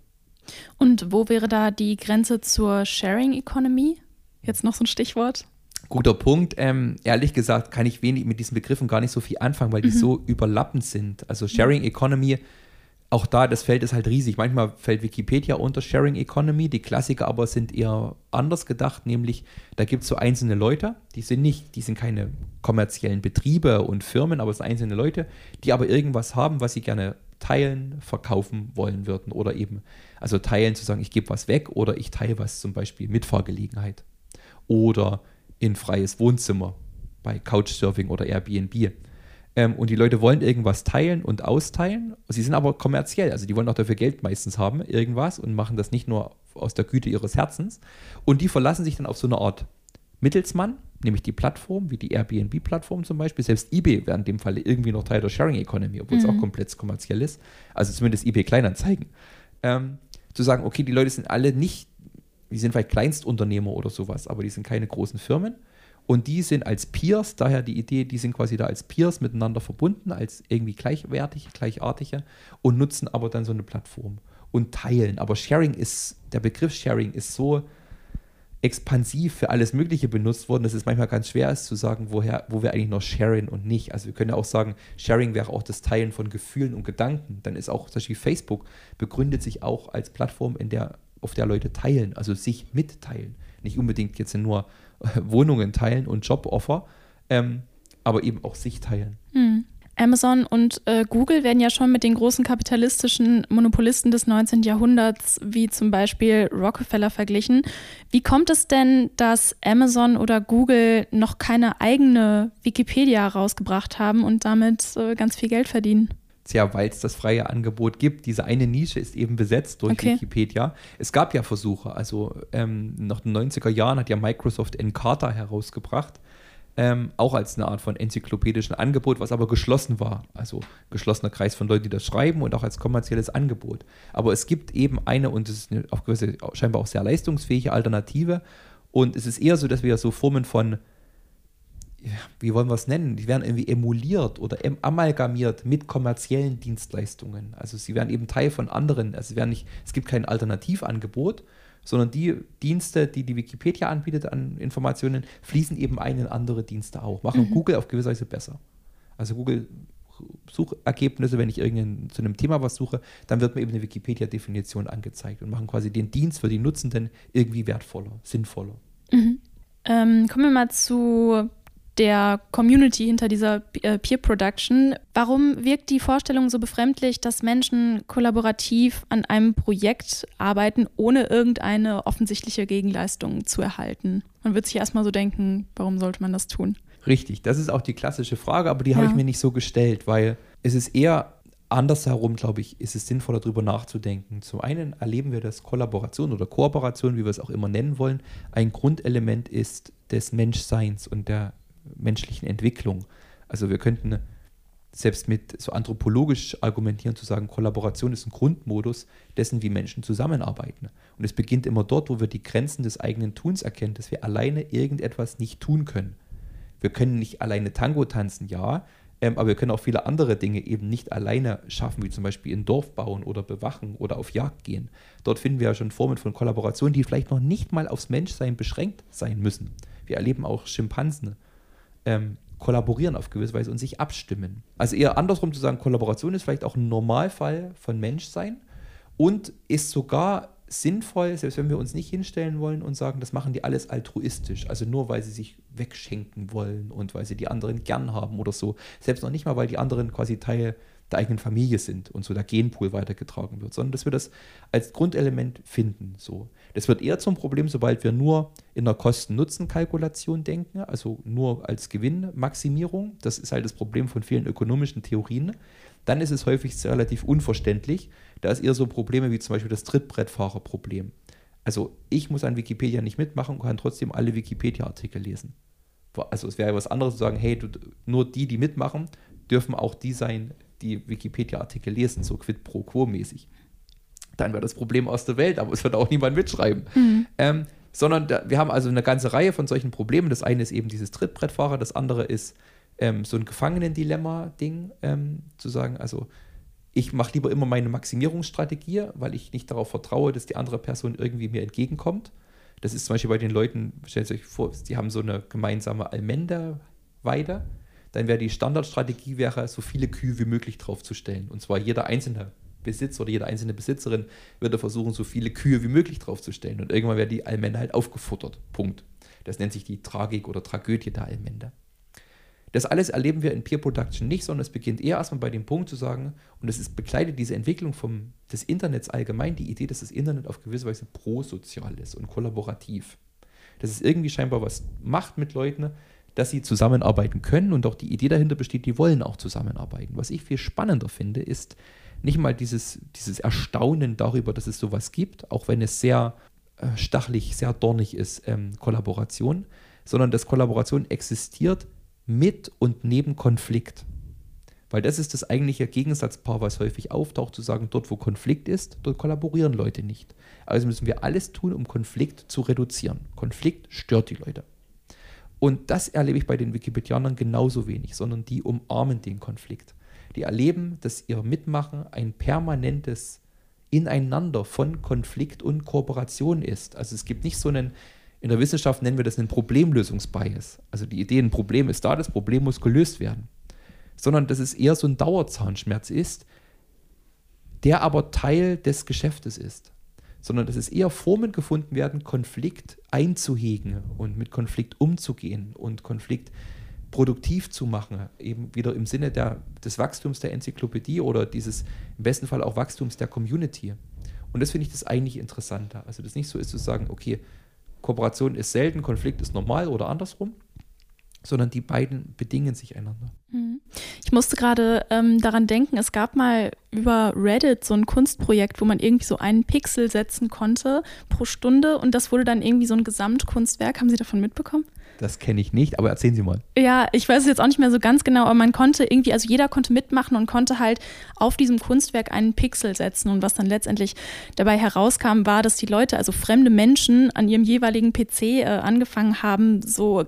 Und wo wäre da die Grenze zur Sharing Economy? Jetzt noch so ein Stichwort. Guter Punkt. Ähm, ehrlich gesagt kann ich wenig mit diesen Begriffen gar nicht so viel anfangen, weil die mhm. so überlappend sind. Also Sharing Economy auch da, das Feld ist halt riesig. Manchmal fällt Wikipedia unter Sharing Economy. Die Klassiker aber sind eher anders gedacht, nämlich da gibt es so einzelne Leute, die sind nicht, die sind keine kommerziellen Betriebe und Firmen, aber es sind einzelne Leute, die aber irgendwas haben, was sie gerne teilen, verkaufen wollen würden. Oder eben, also teilen zu sagen, ich gebe was weg oder ich teile was zum Beispiel Mitfahrgelegenheit. Oder in freies Wohnzimmer bei Couchsurfing oder Airbnb. Ähm, und die Leute wollen irgendwas teilen und austeilen. Sie sind aber kommerziell, also die wollen auch dafür Geld meistens haben, irgendwas, und machen das nicht nur aus der Güte ihres Herzens. Und die verlassen sich dann auf so eine Art Mittelsmann, nämlich die Plattform, wie die Airbnb-Plattform zum Beispiel. Selbst eBay wäre in dem Fall irgendwie noch Teil der Sharing Economy, obwohl mhm. es auch komplett kommerziell ist. Also zumindest eBay Kleinanzeigen. Ähm, zu sagen, okay, die Leute sind alle nicht, die sind vielleicht Kleinstunternehmer oder sowas, aber die sind keine großen Firmen und die sind als Peers, daher die Idee, die sind quasi da als Peers miteinander verbunden, als irgendwie gleichwertige, gleichartige und nutzen aber dann so eine Plattform und teilen. Aber Sharing ist, der Begriff Sharing ist so expansiv für alles Mögliche benutzt worden, dass es manchmal ganz schwer ist zu sagen, woher, wo wir eigentlich noch sharen und nicht. Also wir können ja auch sagen, Sharing wäre auch das Teilen von Gefühlen und Gedanken. Dann ist auch zum Beispiel Facebook begründet sich auch als Plattform, in der, auf der Leute teilen, also sich mitteilen. Nicht unbedingt jetzt nur Wohnungen teilen und Joboffer, ähm, aber eben auch sich teilen. Hm. Amazon und äh, Google werden ja schon mit den großen kapitalistischen Monopolisten des 19. Jahrhunderts, wie zum Beispiel Rockefeller, verglichen. Wie kommt es denn, dass Amazon oder Google noch keine eigene Wikipedia rausgebracht haben und damit äh, ganz viel Geld verdienen? Tja, weil es das freie Angebot gibt. Diese eine Nische ist eben besetzt durch okay. Wikipedia. Es gab ja Versuche, also ähm, nach den 90er Jahren hat ja Microsoft Encarta herausgebracht, ähm, auch als eine Art von enzyklopädischen Angebot, was aber geschlossen war. Also geschlossener Kreis von Leuten, die das schreiben und auch als kommerzielles Angebot. Aber es gibt eben eine, und es ist eine auf gewisse, scheinbar auch sehr leistungsfähige Alternative. Und es ist eher so, dass wir so Formen von wie wollen wir es nennen, die werden irgendwie emuliert oder amalgamiert mit kommerziellen Dienstleistungen. Also sie werden eben Teil von anderen, also werden nicht, es gibt kein Alternativangebot, sondern die Dienste, die die Wikipedia anbietet an Informationen, fließen eben ein in andere Dienste auch, machen mhm. Google auf gewisse Weise besser. Also Google Suchergebnisse, wenn ich irgendein, zu einem Thema was suche, dann wird mir eben eine Wikipedia-Definition angezeigt und machen quasi den Dienst für die Nutzenden irgendwie wertvoller, sinnvoller. Mhm. Ähm, kommen wir mal zu der Community hinter dieser äh, Peer Production. Warum wirkt die Vorstellung so befremdlich, dass Menschen kollaborativ an einem Projekt arbeiten, ohne irgendeine offensichtliche Gegenleistung zu erhalten? Man wird sich erstmal so denken, warum sollte man das tun? Richtig, das ist auch die klassische Frage, aber die ja. habe ich mir nicht so gestellt, weil es ist eher andersherum, glaube ich, ist es sinnvoller, darüber nachzudenken. Zum einen erleben wir, dass Kollaboration oder Kooperation, wie wir es auch immer nennen wollen, ein Grundelement ist des Menschseins und der menschlichen Entwicklung. Also wir könnten selbst mit so anthropologisch argumentieren zu sagen, Kollaboration ist ein Grundmodus dessen, wie Menschen zusammenarbeiten. Und es beginnt immer dort, wo wir die Grenzen des eigenen Tuns erkennen, dass wir alleine irgendetwas nicht tun können. Wir können nicht alleine Tango tanzen, ja, ähm, aber wir können auch viele andere Dinge eben nicht alleine schaffen, wie zum Beispiel ein Dorf bauen oder bewachen oder auf Jagd gehen. Dort finden wir ja schon Formen von Kollaboration, die vielleicht noch nicht mal aufs Menschsein beschränkt sein müssen. Wir erleben auch Schimpansen ähm, kollaborieren auf gewisse Weise und sich abstimmen. Also eher andersrum zu sagen, Kollaboration ist vielleicht auch ein Normalfall von Menschsein und ist sogar sinnvoll, selbst wenn wir uns nicht hinstellen wollen und sagen, das machen die alles altruistisch, also nur weil sie sich wegschenken wollen und weil sie die anderen gern haben oder so. Selbst noch nicht mal, weil die anderen quasi Teil der eigenen Familie sind und so der Genpool weitergetragen wird, sondern dass wir das als Grundelement finden. So. Das wird eher zum Problem, sobald wir nur in der Kosten-Nutzen-Kalkulation denken, also nur als Gewinnmaximierung. Das ist halt das Problem von vielen ökonomischen Theorien. Dann ist es häufig relativ unverständlich, da ist eher so Probleme wie zum Beispiel das Trittbrettfahrerproblem. Also ich muss an Wikipedia nicht mitmachen und kann trotzdem alle Wikipedia-Artikel lesen. Also es wäre was anderes zu sagen, hey, du, nur die, die mitmachen, dürfen auch die sein, die Wikipedia-Artikel lesen, so quid pro quo mäßig. Dann wäre das Problem aus der Welt, aber es wird auch niemand mitschreiben. Mhm. Ähm, sondern da, wir haben also eine ganze Reihe von solchen Problemen. Das eine ist eben dieses Trittbrettfahrer, das andere ist ähm, so ein Gefangenendilemma-Ding, ähm, zu sagen, also ich mache lieber immer meine Maximierungsstrategie, weil ich nicht darauf vertraue, dass die andere Person irgendwie mir entgegenkommt. Das ist zum Beispiel bei den Leuten, stellt euch vor, die haben so eine gemeinsame Almenda-Weide. Dann wäre die Standardstrategie, wäre, so viele Kühe wie möglich draufzustellen. Und zwar jeder einzelne Besitzer oder jede einzelne Besitzerin würde versuchen, so viele Kühe wie möglich draufzustellen. Und irgendwann wäre die Almende halt aufgefuttert. Punkt. Das nennt sich die Tragik oder Tragödie der Almende. Das alles erleben wir in Peer Production nicht, sondern es beginnt eher erstmal bei dem Punkt zu sagen, und es ist, begleitet diese Entwicklung vom, des Internets allgemein, die Idee, dass das Internet auf gewisse Weise prosozial ist und kollaborativ. Dass es irgendwie scheinbar was macht mit Leuten, dass sie zusammenarbeiten können und auch die Idee dahinter besteht, die wollen auch zusammenarbeiten. Was ich viel spannender finde, ist nicht mal dieses, dieses Erstaunen darüber, dass es sowas gibt, auch wenn es sehr äh, stachelig, sehr dornig ist, ähm, Kollaboration, sondern dass Kollaboration existiert mit und neben Konflikt. Weil das ist das eigentliche Gegensatzpaar, was häufig auftaucht, zu sagen, dort wo Konflikt ist, dort kollaborieren Leute nicht. Also müssen wir alles tun, um Konflikt zu reduzieren. Konflikt stört die Leute. Und das erlebe ich bei den Wikipedianern genauso wenig, sondern die umarmen den Konflikt. Die erleben, dass ihr Mitmachen ein permanentes Ineinander von Konflikt und Kooperation ist. Also es gibt nicht so einen, in der Wissenschaft nennen wir das einen Problemlösungsbias. Also die Idee, ein Problem ist da, das Problem muss gelöst werden. Sondern dass es eher so ein Dauerzahnschmerz ist, der aber Teil des Geschäftes ist. Sondern dass es eher Formen gefunden werden, Konflikt einzuhegen und mit Konflikt umzugehen und Konflikt produktiv zu machen, eben wieder im Sinne der, des Wachstums der Enzyklopädie oder dieses im besten Fall auch Wachstums der Community. Und das finde ich das eigentlich interessanter. Also das nicht so ist zu sagen, okay, Kooperation ist selten, Konflikt ist normal oder andersrum, sondern die beiden bedingen sich einander. Mhm. Ich musste gerade ähm, daran denken, es gab mal über Reddit so ein Kunstprojekt, wo man irgendwie so einen Pixel setzen konnte pro Stunde und das wurde dann irgendwie so ein Gesamtkunstwerk. Haben Sie davon mitbekommen? Das kenne ich nicht, aber erzählen Sie mal. Ja, ich weiß es jetzt auch nicht mehr so ganz genau, aber man konnte irgendwie, also jeder konnte mitmachen und konnte halt auf diesem Kunstwerk einen Pixel setzen. Und was dann letztendlich dabei herauskam, war, dass die Leute, also fremde Menschen, an ihrem jeweiligen PC äh, angefangen haben, so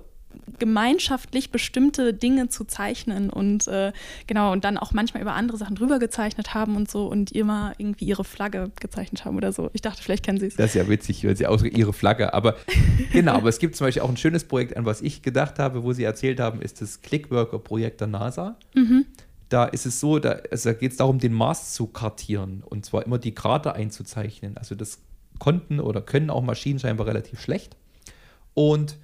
gemeinschaftlich bestimmte Dinge zu zeichnen und äh, genau und dann auch manchmal über andere Sachen drüber gezeichnet haben und so und immer irgendwie ihre Flagge gezeichnet haben oder so. Ich dachte, vielleicht kennen Sie es. Das ist ja witzig, weil Sie ausdrücken, Ihre Flagge. Aber genau, aber es gibt zum Beispiel auch ein schönes Projekt, an was ich gedacht habe, wo Sie erzählt haben, ist das Clickworker-Projekt der NASA. Mhm. Da ist es so, da, also da geht es darum, den Mars zu kartieren und zwar immer die Krater einzuzeichnen. Also das konnten oder können auch Maschinen scheinbar relativ schlecht. Und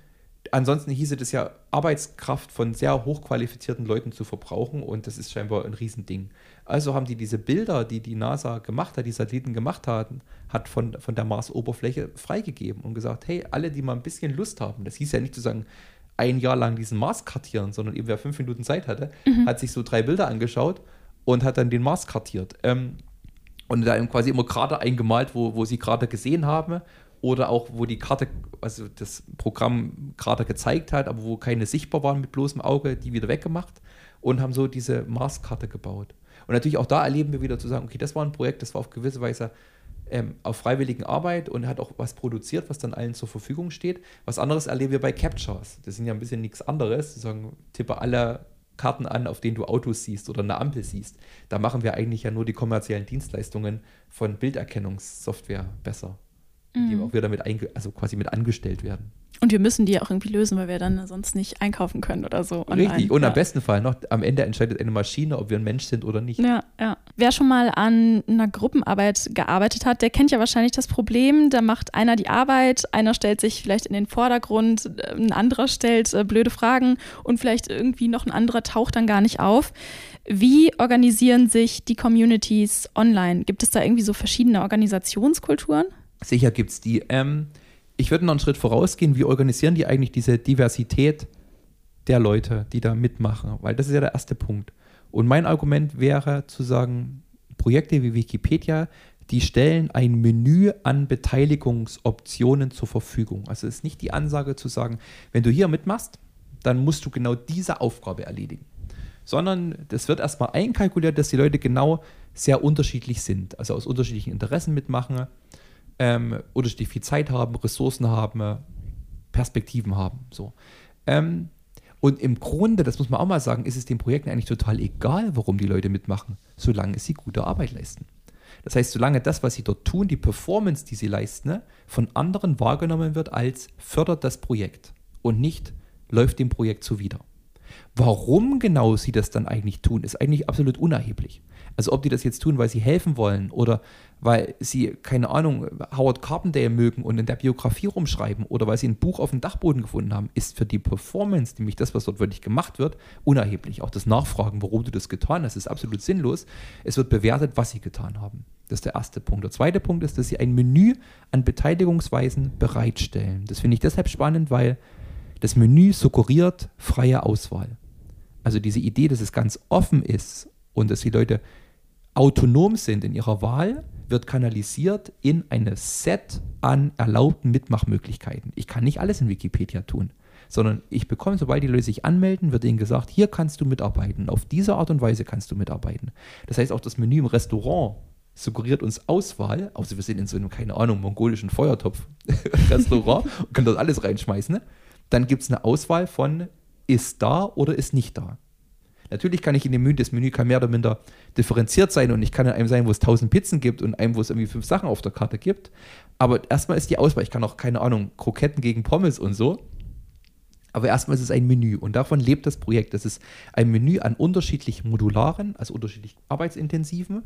ansonsten hieße das ja, Arbeitskraft von sehr hochqualifizierten Leuten zu verbrauchen und das ist scheinbar ein Riesending. Also haben die diese Bilder, die die NASA gemacht hat, die Satelliten gemacht hatten, hat von, von der Mars-Oberfläche freigegeben und gesagt, hey, alle, die mal ein bisschen Lust haben, das hieß ja nicht zu sagen, ein Jahr lang diesen Mars kartieren, sondern eben wer fünf Minuten Zeit hatte, mhm. hat sich so drei Bilder angeschaut und hat dann den Mars kartiert. Ähm, und da quasi immer Krater eingemalt, wo, wo sie Krater gesehen haben oder auch, wo die Karte, also das Programm Krater gezeigt hat, aber wo keine sichtbar waren mit bloßem Auge, die wieder weggemacht und haben so diese Marskarte gebaut. Und natürlich auch da erleben wir wieder zu sagen, okay, das war ein Projekt, das war auf gewisse Weise ähm, auf freiwilligen Arbeit und hat auch was produziert, was dann allen zur Verfügung steht. Was anderes erleben wir bei Captures. Das sind ja ein bisschen nichts anderes. Sie sagen, tippe alle Karten an, auf denen du Autos siehst oder eine Ampel siehst. Da machen wir eigentlich ja nur die kommerziellen Dienstleistungen von Bilderkennungssoftware besser, mhm. die auch wieder mit also quasi mit angestellt werden. Und wir müssen die auch irgendwie lösen, weil wir dann sonst nicht einkaufen können oder so. Online. Richtig, und ja. am besten Fall noch, am Ende entscheidet eine Maschine, ob wir ein Mensch sind oder nicht. Ja, ja. Wer schon mal an einer Gruppenarbeit gearbeitet hat, der kennt ja wahrscheinlich das Problem, da macht einer die Arbeit, einer stellt sich vielleicht in den Vordergrund, ein anderer stellt äh, blöde Fragen und vielleicht irgendwie noch ein anderer taucht dann gar nicht auf. Wie organisieren sich die Communities online? Gibt es da irgendwie so verschiedene Organisationskulturen? Sicher gibt es die. Ähm ich würde noch einen Schritt vorausgehen, wie organisieren die eigentlich diese Diversität der Leute, die da mitmachen? Weil das ist ja der erste Punkt. Und mein Argument wäre zu sagen, Projekte wie Wikipedia, die stellen ein Menü an Beteiligungsoptionen zur Verfügung. Also es ist nicht die Ansage zu sagen, wenn du hier mitmachst, dann musst du genau diese Aufgabe erledigen. Sondern das wird erstmal einkalkuliert, dass die Leute genau sehr unterschiedlich sind, also aus unterschiedlichen Interessen mitmachen ähm, unterschiedlich viel Zeit haben, Ressourcen haben, Perspektiven haben. So. Ähm, und im Grunde, das muss man auch mal sagen, ist es den Projekten eigentlich total egal, warum die Leute mitmachen, solange sie gute Arbeit leisten. Das heißt, solange das, was sie dort tun, die Performance, die sie leisten, ne, von anderen wahrgenommen wird als fördert das Projekt und nicht läuft dem Projekt zuwider. Warum genau sie das dann eigentlich tun, ist eigentlich absolut unerheblich. Also ob die das jetzt tun, weil sie helfen wollen oder weil sie, keine Ahnung, Howard Carpendale mögen und in der Biografie rumschreiben oder weil sie ein Buch auf dem Dachboden gefunden haben, ist für die Performance, nämlich das, was dort wirklich gemacht wird, unerheblich. Auch das Nachfragen, warum du das getan hast, ist absolut sinnlos. Es wird bewertet, was sie getan haben. Das ist der erste Punkt. Der zweite Punkt ist, dass sie ein Menü an Beteiligungsweisen bereitstellen. Das finde ich deshalb spannend, weil das Menü suggeriert freie Auswahl. Also diese Idee, dass es ganz offen ist und dass die Leute autonom sind in ihrer Wahl, wird kanalisiert in eine Set an erlaubten Mitmachmöglichkeiten. Ich kann nicht alles in Wikipedia tun, sondern ich bekomme, sobald die Leute sich anmelden, wird ihnen gesagt, hier kannst du mitarbeiten. Auf diese Art und Weise kannst du mitarbeiten. Das heißt, auch das Menü im Restaurant suggeriert uns Auswahl, außer wir sind in so einem, keine Ahnung, mongolischen Feuertopf-Restaurant und können dort alles reinschmeißen. Ne? Dann gibt es eine Auswahl von ist da oder ist nicht da. Natürlich kann ich in dem Menü, das Menü kann mehr oder minder differenziert sein und ich kann in einem sein, wo es 1000 Pizzen gibt und einem, wo es irgendwie fünf Sachen auf der Karte gibt. Aber erstmal ist die Auswahl, ich kann auch, keine Ahnung, Kroketten gegen Pommes und so. Aber erstmal ist es ein Menü und davon lebt das Projekt. Das ist ein Menü an unterschiedlich modularen, also unterschiedlich arbeitsintensiven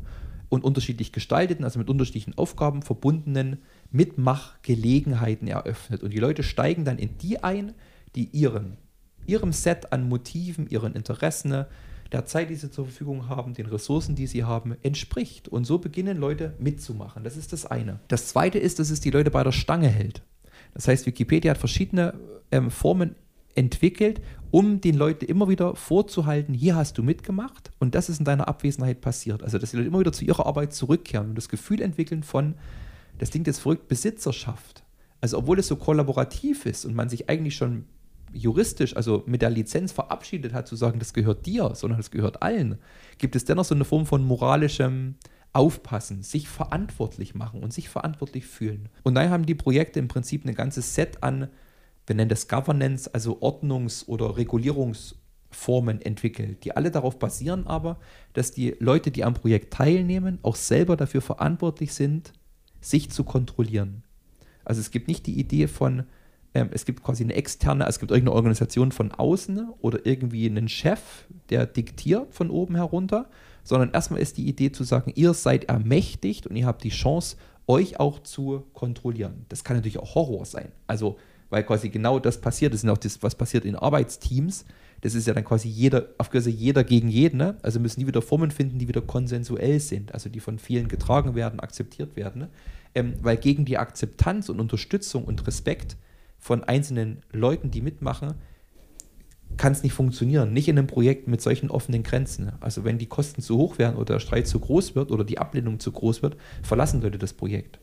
und unterschiedlich gestalteten, also mit unterschiedlichen Aufgaben verbundenen Mitmachgelegenheiten eröffnet. Und die Leute steigen dann in die ein, die ihren ihrem Set an Motiven, ihren Interessen, der Zeit, die sie zur Verfügung haben, den Ressourcen, die sie haben, entspricht. Und so beginnen Leute mitzumachen. Das ist das eine. Das zweite ist, dass es die Leute bei der Stange hält. Das heißt, Wikipedia hat verschiedene ähm, Formen entwickelt, um den Leuten immer wieder vorzuhalten, hier hast du mitgemacht und das ist in deiner Abwesenheit passiert. Also, dass die Leute immer wieder zu ihrer Arbeit zurückkehren und das Gefühl entwickeln von, das klingt jetzt verrückt, Besitzerschaft. Also, obwohl es so kollaborativ ist und man sich eigentlich schon juristisch, also mit der Lizenz verabschiedet hat, zu sagen, das gehört dir, sondern das gehört allen, gibt es dennoch so eine Form von moralischem Aufpassen, sich verantwortlich machen und sich verantwortlich fühlen. Und daher haben die Projekte im Prinzip ein ganzes Set an wir nennen das Governance, also Ordnungs- oder Regulierungsformen entwickelt, die alle darauf basieren aber, dass die Leute, die am Projekt teilnehmen, auch selber dafür verantwortlich sind, sich zu kontrollieren. Also es gibt nicht die Idee von, ähm, es gibt quasi eine externe, es gibt irgendeine Organisation von außen oder irgendwie einen Chef, der diktiert von oben herunter, sondern erstmal ist die Idee zu sagen, ihr seid ermächtigt und ihr habt die Chance, euch auch zu kontrollieren. Das kann natürlich auch Horror sein. Also, weil quasi genau das passiert, das ist auch das, was passiert in Arbeitsteams. Das ist ja dann quasi jeder, auf Größe jeder gegen jeden. Ne? Also müssen die wieder Formen finden, die wieder konsensuell sind, also die von vielen getragen werden, akzeptiert werden. Ne? Ähm, weil gegen die Akzeptanz und Unterstützung und Respekt von einzelnen Leuten, die mitmachen, kann es nicht funktionieren. Nicht in einem Projekt mit solchen offenen Grenzen. Also wenn die Kosten zu hoch werden oder der Streit zu groß wird oder die Ablehnung zu groß wird, verlassen Leute das Projekt.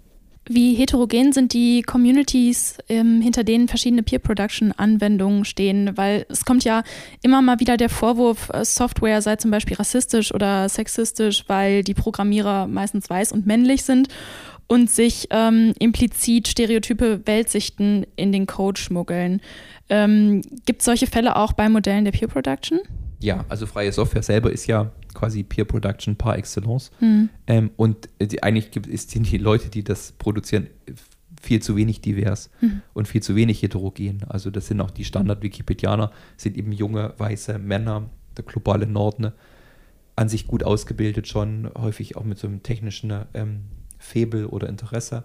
Wie heterogen sind die Communities, ähm, hinter denen verschiedene Peer-Production-Anwendungen stehen? Weil es kommt ja immer mal wieder der Vorwurf, äh, Software sei zum Beispiel rassistisch oder sexistisch, weil die Programmierer meistens weiß und männlich sind und sich ähm, implizit stereotype Weltsichten in den Code schmuggeln. Ähm, Gibt es solche Fälle auch bei Modellen der Peer Production? Ja, also freie Software selber ist ja quasi Peer Production par excellence. Mhm. Ähm, und die, eigentlich gibt, ist, sind die Leute, die das produzieren, viel zu wenig divers mhm. und viel zu wenig heterogen. Also das sind auch die Standard-Wikipedianer, sind eben junge, weiße Männer, der globale Norden, an sich gut ausgebildet schon, häufig auch mit so einem technischen ähm, Febel oder Interesse.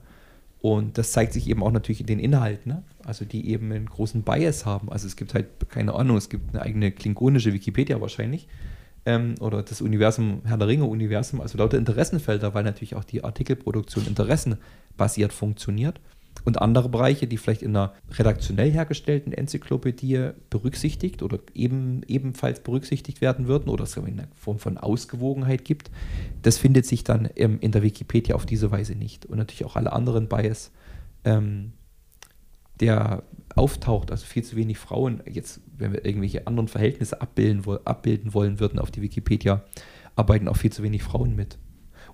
Und das zeigt sich eben auch natürlich in den Inhalten, ne? also die eben einen großen Bias haben. Also es gibt halt, keine Ahnung, es gibt eine eigene klingonische Wikipedia wahrscheinlich ähm, oder das Universum, Herr der Ringe-Universum, also lauter Interessenfelder, weil natürlich auch die Artikelproduktion interessenbasiert funktioniert und andere Bereiche, die vielleicht in einer redaktionell hergestellten Enzyklopädie berücksichtigt oder eben, ebenfalls berücksichtigt werden würden oder es eine Form von Ausgewogenheit gibt, das findet sich dann ähm, in der Wikipedia auf diese Weise nicht. Und natürlich auch alle anderen Bias, ähm, der auftaucht, also viel zu wenig Frauen, jetzt, wenn wir irgendwelche anderen Verhältnisse abbilden, abbilden wollen würden auf die Wikipedia, arbeiten auch viel zu wenig Frauen mit.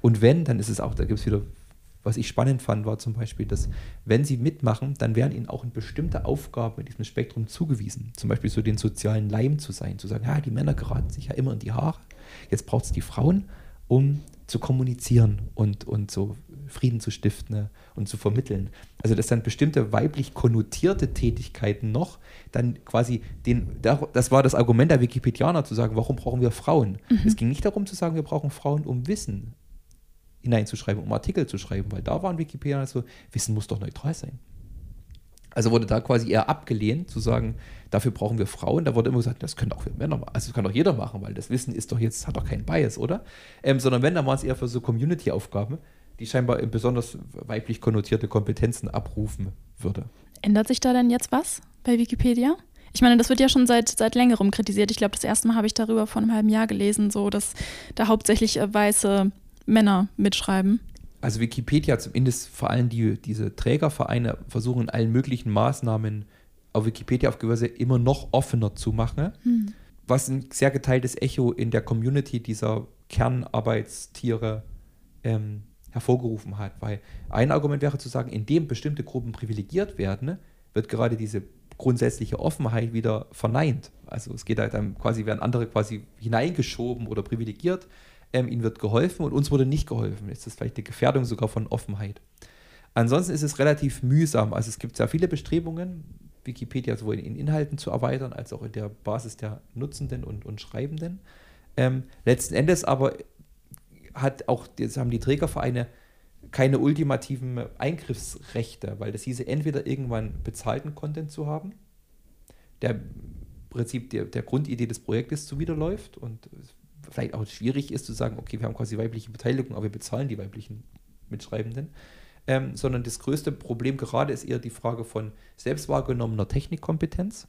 Und wenn, dann ist es auch, da gibt es wieder was ich spannend fand, war zum Beispiel, dass wenn sie mitmachen, dann werden ihnen auch bestimmte Aufgaben in diesem Spektrum zugewiesen. Zum Beispiel so den sozialen Leim zu sein, zu sagen, ja, die Männer geraten sich ja immer in die Haare. Jetzt braucht es die Frauen, um zu kommunizieren und, und so Frieden zu stiften ne, und zu vermitteln. Also dass dann bestimmte weiblich konnotierte Tätigkeiten noch dann quasi den, das war das Argument der Wikipedianer zu sagen, warum brauchen wir Frauen? Mhm. Es ging nicht darum zu sagen, wir brauchen Frauen, um Wissen hineinzuschreiben, um Artikel zu schreiben, weil da waren Wikipedia so, Wissen muss doch neutral sein. Also wurde da quasi eher abgelehnt, zu sagen, dafür brauchen wir Frauen. Da wurde immer gesagt, das können auch wir Männer machen. Also das kann doch jeder machen, weil das Wissen ist doch jetzt, hat doch keinen Bias, oder? Ähm, sondern wenn, dann waren es eher für so Community-Aufgaben, die scheinbar besonders weiblich konnotierte Kompetenzen abrufen würde. Ändert sich da denn jetzt was bei Wikipedia? Ich meine, das wird ja schon seit, seit längerem kritisiert. Ich glaube, das erste Mal habe ich darüber vor einem halben Jahr gelesen, so dass da hauptsächlich äh, weiße Männer mitschreiben? Also Wikipedia, zumindest vor allem die, diese Trägervereine versuchen in allen möglichen Maßnahmen auf Wikipedia auf gewisse immer noch offener zu machen, hm. was ein sehr geteiltes Echo in der Community dieser Kernarbeitstiere ähm, hervorgerufen hat. Weil ein Argument wäre zu sagen, indem bestimmte Gruppen privilegiert werden, wird gerade diese grundsätzliche Offenheit wieder verneint. Also es geht halt dann quasi, werden andere quasi hineingeschoben oder privilegiert ähm, ihnen wird geholfen und uns wurde nicht geholfen. Ist das vielleicht eine Gefährdung sogar von Offenheit? Ansonsten ist es relativ mühsam. Also es gibt sehr viele Bestrebungen, Wikipedia sowohl in Inhalten zu erweitern, als auch in der Basis der Nutzenden und, und Schreibenden. Ähm, letzten Endes aber hat auch, jetzt haben die Trägervereine keine ultimativen Eingriffsrechte, weil das hieße entweder irgendwann bezahlten Content zu haben, der Prinzip der, der Grundidee des Projektes zuwiderläuft und vielleicht auch schwierig ist zu sagen, okay, wir haben quasi weibliche Beteiligung, aber wir bezahlen die weiblichen Mitschreibenden. Ähm, sondern das größte Problem gerade ist eher die Frage von selbstwahrgenommener Technikkompetenz.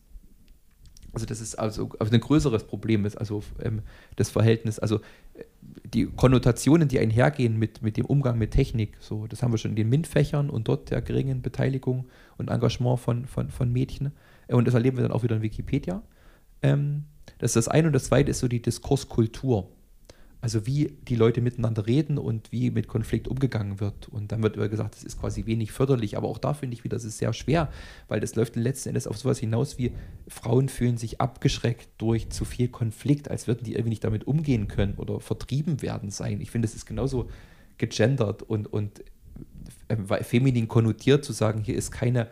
Also das ist also, also ein größeres Problem ist also ähm, das Verhältnis, also äh, die Konnotationen, die einhergehen mit, mit dem Umgang mit Technik, so das haben wir schon in den MINT-Fächern und dort der geringen Beteiligung und Engagement von, von, von Mädchen. Äh, und das erleben wir dann auch wieder in Wikipedia. Ähm, das ist das eine. Und das zweite ist so die Diskurskultur. Also wie die Leute miteinander reden und wie mit Konflikt umgegangen wird. Und dann wird immer gesagt, das ist quasi wenig förderlich. Aber auch da finde ich wieder, das ist sehr schwer, weil das läuft letzten Endes auf sowas hinaus wie Frauen fühlen sich abgeschreckt durch zu viel Konflikt, als würden die irgendwie nicht damit umgehen können oder vertrieben werden sein. Ich finde, es ist genauso gegendert und, und äh, feminin konnotiert zu sagen, hier ist keine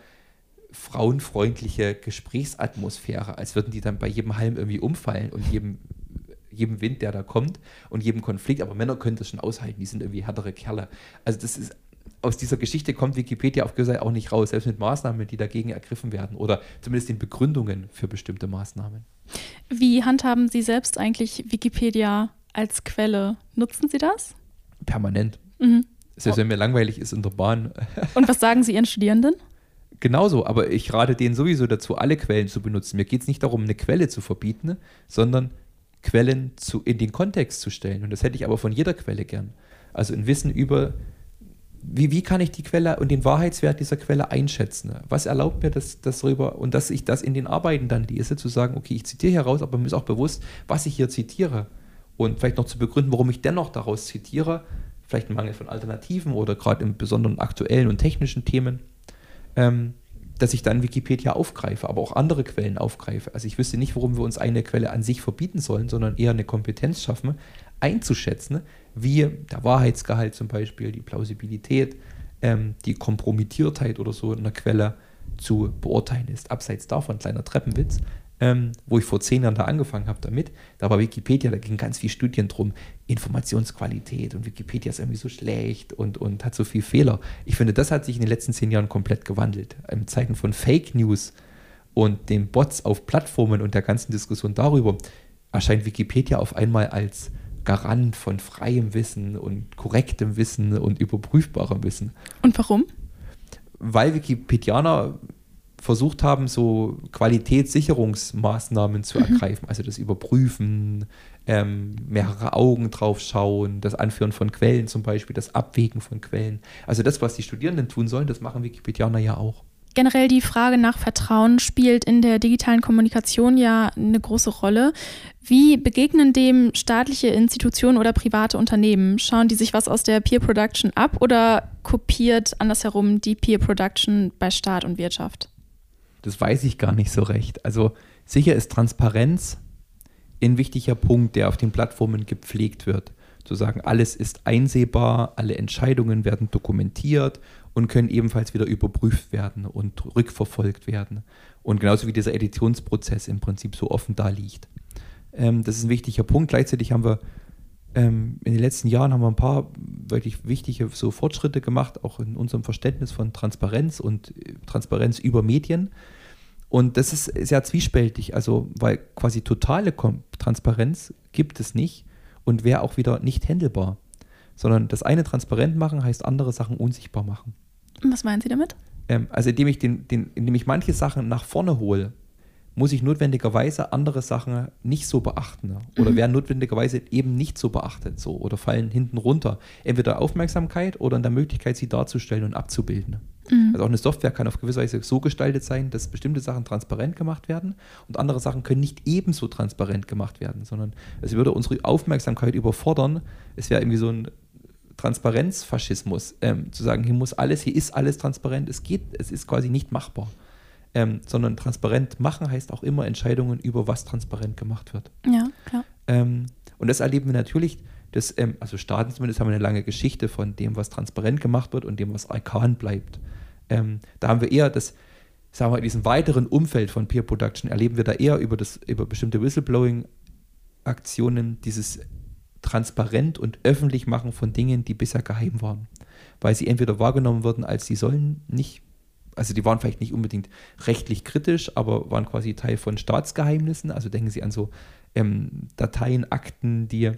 frauenfreundliche Gesprächsatmosphäre, als würden die dann bei jedem Halm irgendwie umfallen und jedem jedem Wind, der da kommt und jedem Konflikt. Aber Männer können das schon aushalten, die sind irgendwie härtere Kerle. Also das ist aus dieser Geschichte kommt Wikipedia auf Seite auch nicht raus, selbst mit Maßnahmen, die dagegen ergriffen werden oder zumindest den Begründungen für bestimmte Maßnahmen. Wie handhaben Sie selbst eigentlich Wikipedia als Quelle? Nutzen Sie das? Permanent. Mhm. Selbst wenn mir langweilig ist in der Bahn. Und was sagen Sie Ihren Studierenden? Genauso, aber ich rate denen sowieso dazu, alle Quellen zu benutzen. Mir geht es nicht darum, eine Quelle zu verbieten, sondern Quellen zu, in den Kontext zu stellen. Und das hätte ich aber von jeder Quelle gern. Also ein Wissen über, wie, wie kann ich die Quelle und den Wahrheitswert dieser Quelle einschätzen? Was erlaubt mir das, das darüber und dass ich das in den Arbeiten dann lese, zu sagen, okay, ich zitiere heraus, aber mir ist auch bewusst, was ich hier zitiere. Und vielleicht noch zu begründen, warum ich dennoch daraus zitiere, vielleicht ein Mangel von Alternativen oder gerade in besonderen aktuellen und technischen Themen. Ähm, dass ich dann Wikipedia aufgreife, aber auch andere Quellen aufgreife. Also ich wüsste nicht, warum wir uns eine Quelle an sich verbieten sollen, sondern eher eine Kompetenz schaffen, einzuschätzen, wie der Wahrheitsgehalt zum Beispiel, die Plausibilität, ähm, die Kompromittiertheit oder so in einer Quelle zu beurteilen ist. Abseits davon, kleiner Treppenwitz, ähm, wo ich vor zehn Jahren da angefangen habe damit. Da war Wikipedia, da ging ganz viel Studien drum, Informationsqualität und Wikipedia ist irgendwie so schlecht und, und hat so viel Fehler. Ich finde, das hat sich in den letzten zehn Jahren komplett gewandelt. In Zeiten von Fake News und den Bots auf Plattformen und der ganzen Diskussion darüber erscheint Wikipedia auf einmal als Garant von freiem Wissen und korrektem Wissen und überprüfbarem Wissen. Und warum? Weil Wikipedianer versucht haben, so Qualitätssicherungsmaßnahmen zu mhm. ergreifen, also das Überprüfen, ähm, mehrere Augen drauf schauen, das Anführen von Quellen zum Beispiel, das Abwägen von Quellen. Also das, was die Studierenden tun sollen, das machen Wikipedianer ja auch. Generell die Frage nach Vertrauen spielt in der digitalen Kommunikation ja eine große Rolle. Wie begegnen dem staatliche Institutionen oder private Unternehmen? Schauen die sich was aus der Peer Production ab oder kopiert andersherum die Peer Production bei Staat und Wirtschaft? Das weiß ich gar nicht so recht. Also sicher ist Transparenz ein wichtiger Punkt, der auf den Plattformen gepflegt wird. Zu sagen, alles ist einsehbar, alle Entscheidungen werden dokumentiert und können ebenfalls wieder überprüft werden und rückverfolgt werden. Und genauso wie dieser Editionsprozess im Prinzip so offen da liegt. Ähm, das ist ein wichtiger Punkt. Gleichzeitig haben wir ähm, in den letzten Jahren haben wir ein paar wirklich wichtige so Fortschritte gemacht, auch in unserem Verständnis von Transparenz und äh, Transparenz über Medien. Und das ist sehr zwiespältig, also weil quasi totale Transparenz gibt es nicht und wäre auch wieder nicht handelbar. Sondern das eine transparent machen heißt andere Sachen unsichtbar machen. Was meinen Sie damit? Ähm, also indem ich, den, den, indem ich manche Sachen nach vorne hole, muss ich notwendigerweise andere Sachen nicht so beachten oder mhm. werden notwendigerweise eben nicht so beachtet so oder fallen hinten runter. Entweder Aufmerksamkeit oder in der Möglichkeit, sie darzustellen und abzubilden. Mhm. Also auch eine Software kann auf gewisse Weise so gestaltet sein, dass bestimmte Sachen transparent gemacht werden und andere Sachen können nicht ebenso transparent gemacht werden, sondern es würde unsere Aufmerksamkeit überfordern. Es wäre irgendwie so ein Transparenzfaschismus, ähm, zu sagen, hier muss alles, hier ist alles transparent. Es geht, es ist quasi nicht machbar ähm, sondern transparent machen heißt auch immer Entscheidungen über was transparent gemacht wird. Ja, klar. Ähm, und das erleben wir natürlich, dass, ähm, also Staaten zumindest haben eine lange Geschichte von dem, was transparent gemacht wird und dem, was arkan bleibt. Ähm, da haben wir eher das, sagen wir, in diesem weiteren Umfeld von Peer Production erleben wir da eher über, das, über bestimmte Whistleblowing-Aktionen dieses transparent und öffentlich machen von Dingen, die bisher geheim waren. Weil sie entweder wahrgenommen wurden, als sie sollen nicht also die waren vielleicht nicht unbedingt rechtlich kritisch, aber waren quasi Teil von Staatsgeheimnissen. Also denken Sie an so ähm, Dateien, Akten, die,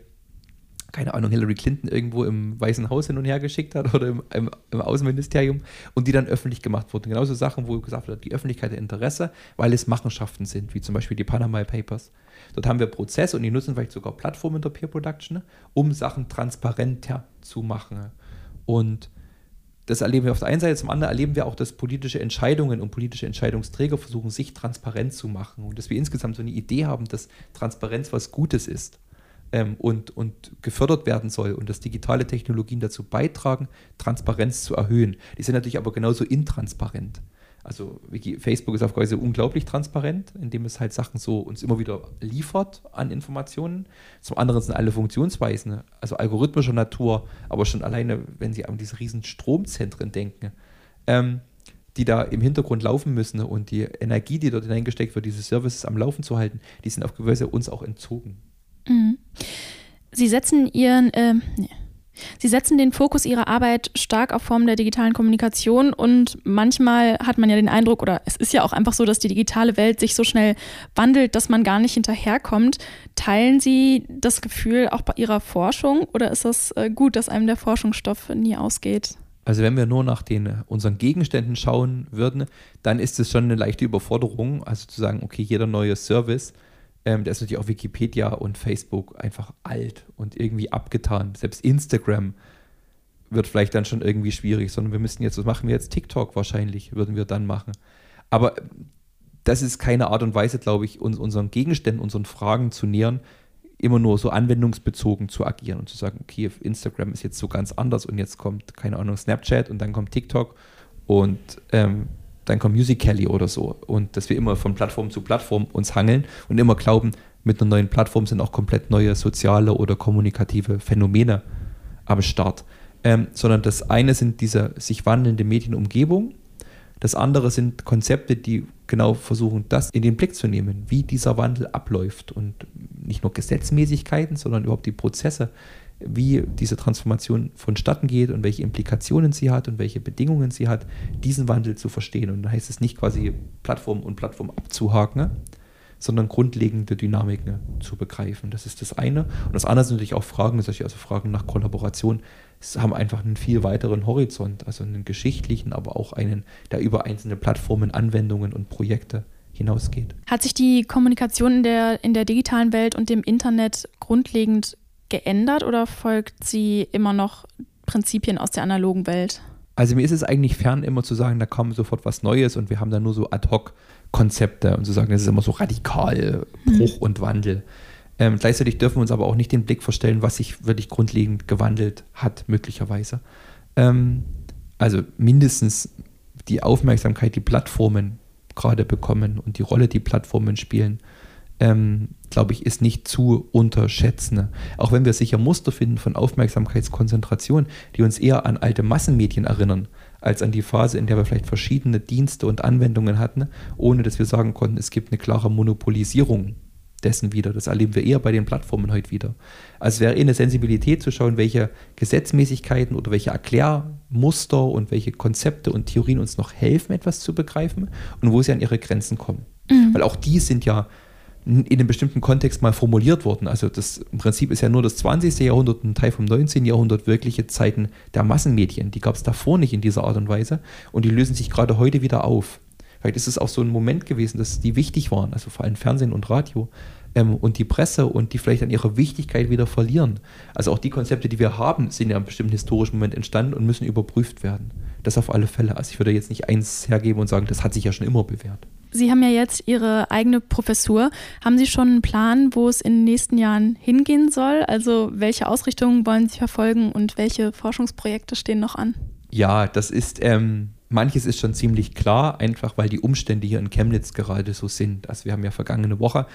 keine Ahnung, Hillary Clinton irgendwo im Weißen Haus hin und her geschickt hat oder im, im, im Außenministerium und die dann öffentlich gemacht wurden. Genauso Sachen, wo gesagt wird, die Öffentlichkeit hat Interesse, weil es Machenschaften sind, wie zum Beispiel die Panama Papers. Dort haben wir Prozesse und die nutzen vielleicht sogar Plattformen der Peer Production, um Sachen transparenter zu machen. Und das erleben wir auf der einen Seite, zum anderen erleben wir auch, dass politische Entscheidungen und politische Entscheidungsträger versuchen, sich transparent zu machen und dass wir insgesamt so eine Idee haben, dass Transparenz was Gutes ist. Ähm, und, und gefördert werden soll und dass digitale Technologien dazu beitragen, Transparenz zu erhöhen. Die sind natürlich aber genauso intransparent. Also Facebook ist auf Weise unglaublich transparent, indem es halt Sachen so uns immer wieder liefert an Informationen. Zum anderen sind alle Funktionsweisen, also algorithmischer Natur, aber schon alleine, wenn Sie an diese riesen Stromzentren denken, ähm, die da im Hintergrund laufen müssen und die Energie, die dort hineingesteckt wird, diese Services am Laufen zu halten, die sind auf gewisse uns auch entzogen. Mhm. Sie setzen ihren, äh, nee. Sie setzen den Fokus ihrer Arbeit stark auf Formen der digitalen Kommunikation und manchmal hat man ja den Eindruck, oder es ist ja auch einfach so, dass die digitale Welt sich so schnell wandelt, dass man gar nicht hinterherkommt. Teilen Sie das Gefühl auch bei Ihrer Forschung oder ist das äh, gut, dass einem der Forschungsstoff nie ausgeht? Also wenn wir nur nach den unseren Gegenständen schauen würden, dann ist es schon eine leichte Überforderung. Also zu sagen, okay, jeder neue Service ähm, da ist natürlich auch Wikipedia und Facebook einfach alt und irgendwie abgetan. Selbst Instagram wird vielleicht dann schon irgendwie schwierig, sondern wir müssen jetzt, was machen wir jetzt? TikTok wahrscheinlich würden wir dann machen. Aber das ist keine Art und Weise, glaube ich, uns unseren Gegenständen, unseren Fragen zu nähern, immer nur so anwendungsbezogen zu agieren und zu sagen, okay, Instagram ist jetzt so ganz anders und jetzt kommt, keine Ahnung, Snapchat und dann kommt TikTok und ähm, dann kommt Musical.ly oder so. Und dass wir immer von Plattform zu Plattform uns hangeln und immer glauben, mit einer neuen Plattform sind auch komplett neue soziale oder kommunikative Phänomene am Start. Ähm, sondern das eine sind diese sich wandelnde Medienumgebung, das andere sind Konzepte, die genau versuchen, das in den Blick zu nehmen, wie dieser Wandel abläuft und nicht nur Gesetzmäßigkeiten, sondern überhaupt die Prozesse, wie diese Transformation vonstatten geht und welche Implikationen sie hat und welche Bedingungen sie hat, diesen Wandel zu verstehen. Und da heißt es nicht quasi Plattform und Plattform abzuhaken, sondern grundlegende Dynamiken zu begreifen. Das ist das eine. Und das andere sind natürlich auch Fragen, also Fragen nach Kollaboration, es haben einfach einen viel weiteren Horizont, also einen geschichtlichen, aber auch einen, der über einzelne Plattformen, Anwendungen und Projekte hinausgeht. Hat sich die Kommunikation in der, in der digitalen Welt und dem Internet grundlegend geändert oder folgt sie immer noch Prinzipien aus der analogen Welt? Also mir ist es eigentlich fern, immer zu sagen, da kommt sofort was Neues und wir haben da nur so Ad-Hoc-Konzepte und zu sagen, das ist immer so radikal, Bruch mhm. und Wandel. Ähm, gleichzeitig dürfen wir uns aber auch nicht den Blick verstellen, was sich wirklich grundlegend gewandelt hat, möglicherweise. Ähm, also mindestens die Aufmerksamkeit, die Plattformen gerade bekommen und die Rolle, die Plattformen spielen, ähm, glaube ich, ist nicht zu unterschätzen. Auch wenn wir sicher Muster finden von Aufmerksamkeitskonzentration, die uns eher an alte Massenmedien erinnern, als an die Phase, in der wir vielleicht verschiedene Dienste und Anwendungen hatten, ohne dass wir sagen konnten, es gibt eine klare Monopolisierung dessen wieder. Das erleben wir eher bei den Plattformen heute wieder. Also es wäre eher eine Sensibilität zu schauen, welche Gesetzmäßigkeiten oder welche Erklärmuster und welche Konzepte und Theorien uns noch helfen, etwas zu begreifen und wo sie an ihre Grenzen kommen. Mhm. Weil auch die sind ja in einem bestimmten Kontext mal formuliert worden. Also das im Prinzip ist ja nur das 20. Jahrhundert ein Teil vom 19. Jahrhundert wirkliche Zeiten der Massenmedien. Die gab es davor nicht in dieser Art und Weise und die lösen sich gerade heute wieder auf. Vielleicht ist es auch so ein Moment gewesen, dass die wichtig waren, also vor allem Fernsehen und Radio ähm, und die Presse und die vielleicht an ihrer Wichtigkeit wieder verlieren. Also auch die Konzepte, die wir haben, sind ja einem bestimmten historischen Moment entstanden und müssen überprüft werden. Das auf alle Fälle. Also ich würde jetzt nicht eins hergeben und sagen, das hat sich ja schon immer bewährt. Sie haben ja jetzt Ihre eigene Professur. Haben Sie schon einen Plan, wo es in den nächsten Jahren hingehen soll? Also welche Ausrichtungen wollen Sie verfolgen und welche Forschungsprojekte stehen noch an? Ja, das ist, ähm, manches ist schon ziemlich klar, einfach weil die Umstände hier in Chemnitz gerade so sind. Also wir haben ja vergangene Woche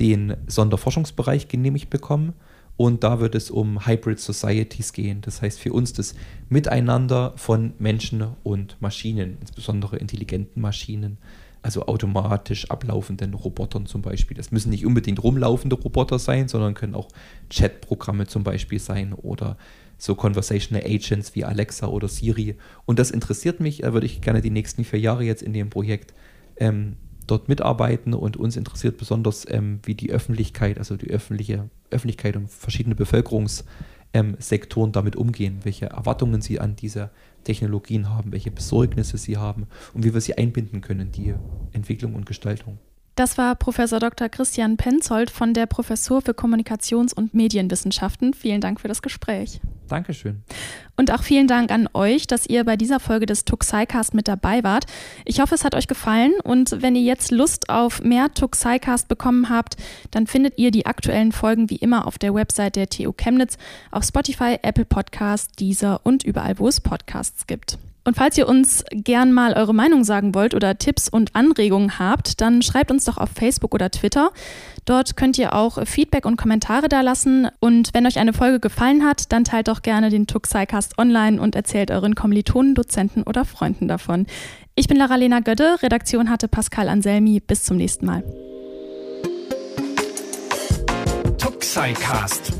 den Sonderforschungsbereich genehmigt bekommen. Und da wird es um Hybrid Societies gehen. Das heißt für uns das Miteinander von Menschen und Maschinen, insbesondere intelligenten Maschinen also automatisch ablaufenden Robotern zum Beispiel. Das müssen nicht unbedingt rumlaufende Roboter sein, sondern können auch Chatprogramme zum Beispiel sein oder so Conversational Agents wie Alexa oder Siri. Und das interessiert mich, da würde ich gerne die nächsten vier Jahre jetzt in dem Projekt ähm, dort mitarbeiten und uns interessiert besonders, ähm, wie die Öffentlichkeit, also die öffentliche Öffentlichkeit und verschiedene Bevölkerungssektoren ähm, damit umgehen, welche Erwartungen sie an diese Technologien haben, welche Besorgnisse sie haben und wie wir sie einbinden können, die Entwicklung und Gestaltung. Das war Professor Dr. Christian Penzold von der Professur für Kommunikations- und Medienwissenschaften. Vielen Dank für das Gespräch. Dankeschön. Und auch vielen Dank an euch, dass ihr bei dieser Folge des Tuxicast mit dabei wart. Ich hoffe, es hat euch gefallen und wenn ihr jetzt Lust auf mehr Tuxicast bekommen habt, dann findet ihr die aktuellen Folgen wie immer auf der Website der TU Chemnitz, auf Spotify, Apple Podcasts, Deezer und überall, wo es Podcasts gibt. Und falls ihr uns gern mal eure Meinung sagen wollt oder Tipps und Anregungen habt, dann schreibt uns doch auf Facebook oder Twitter. Dort könnt ihr auch Feedback und Kommentare da lassen. Und wenn euch eine Folge gefallen hat, dann teilt doch gerne den Tuxicast online und erzählt euren Kommilitonen, Dozenten oder Freunden davon. Ich bin Lara-Lena Gödde, Redaktion hatte Pascal Anselmi. Bis zum nächsten Mal. Tuxicast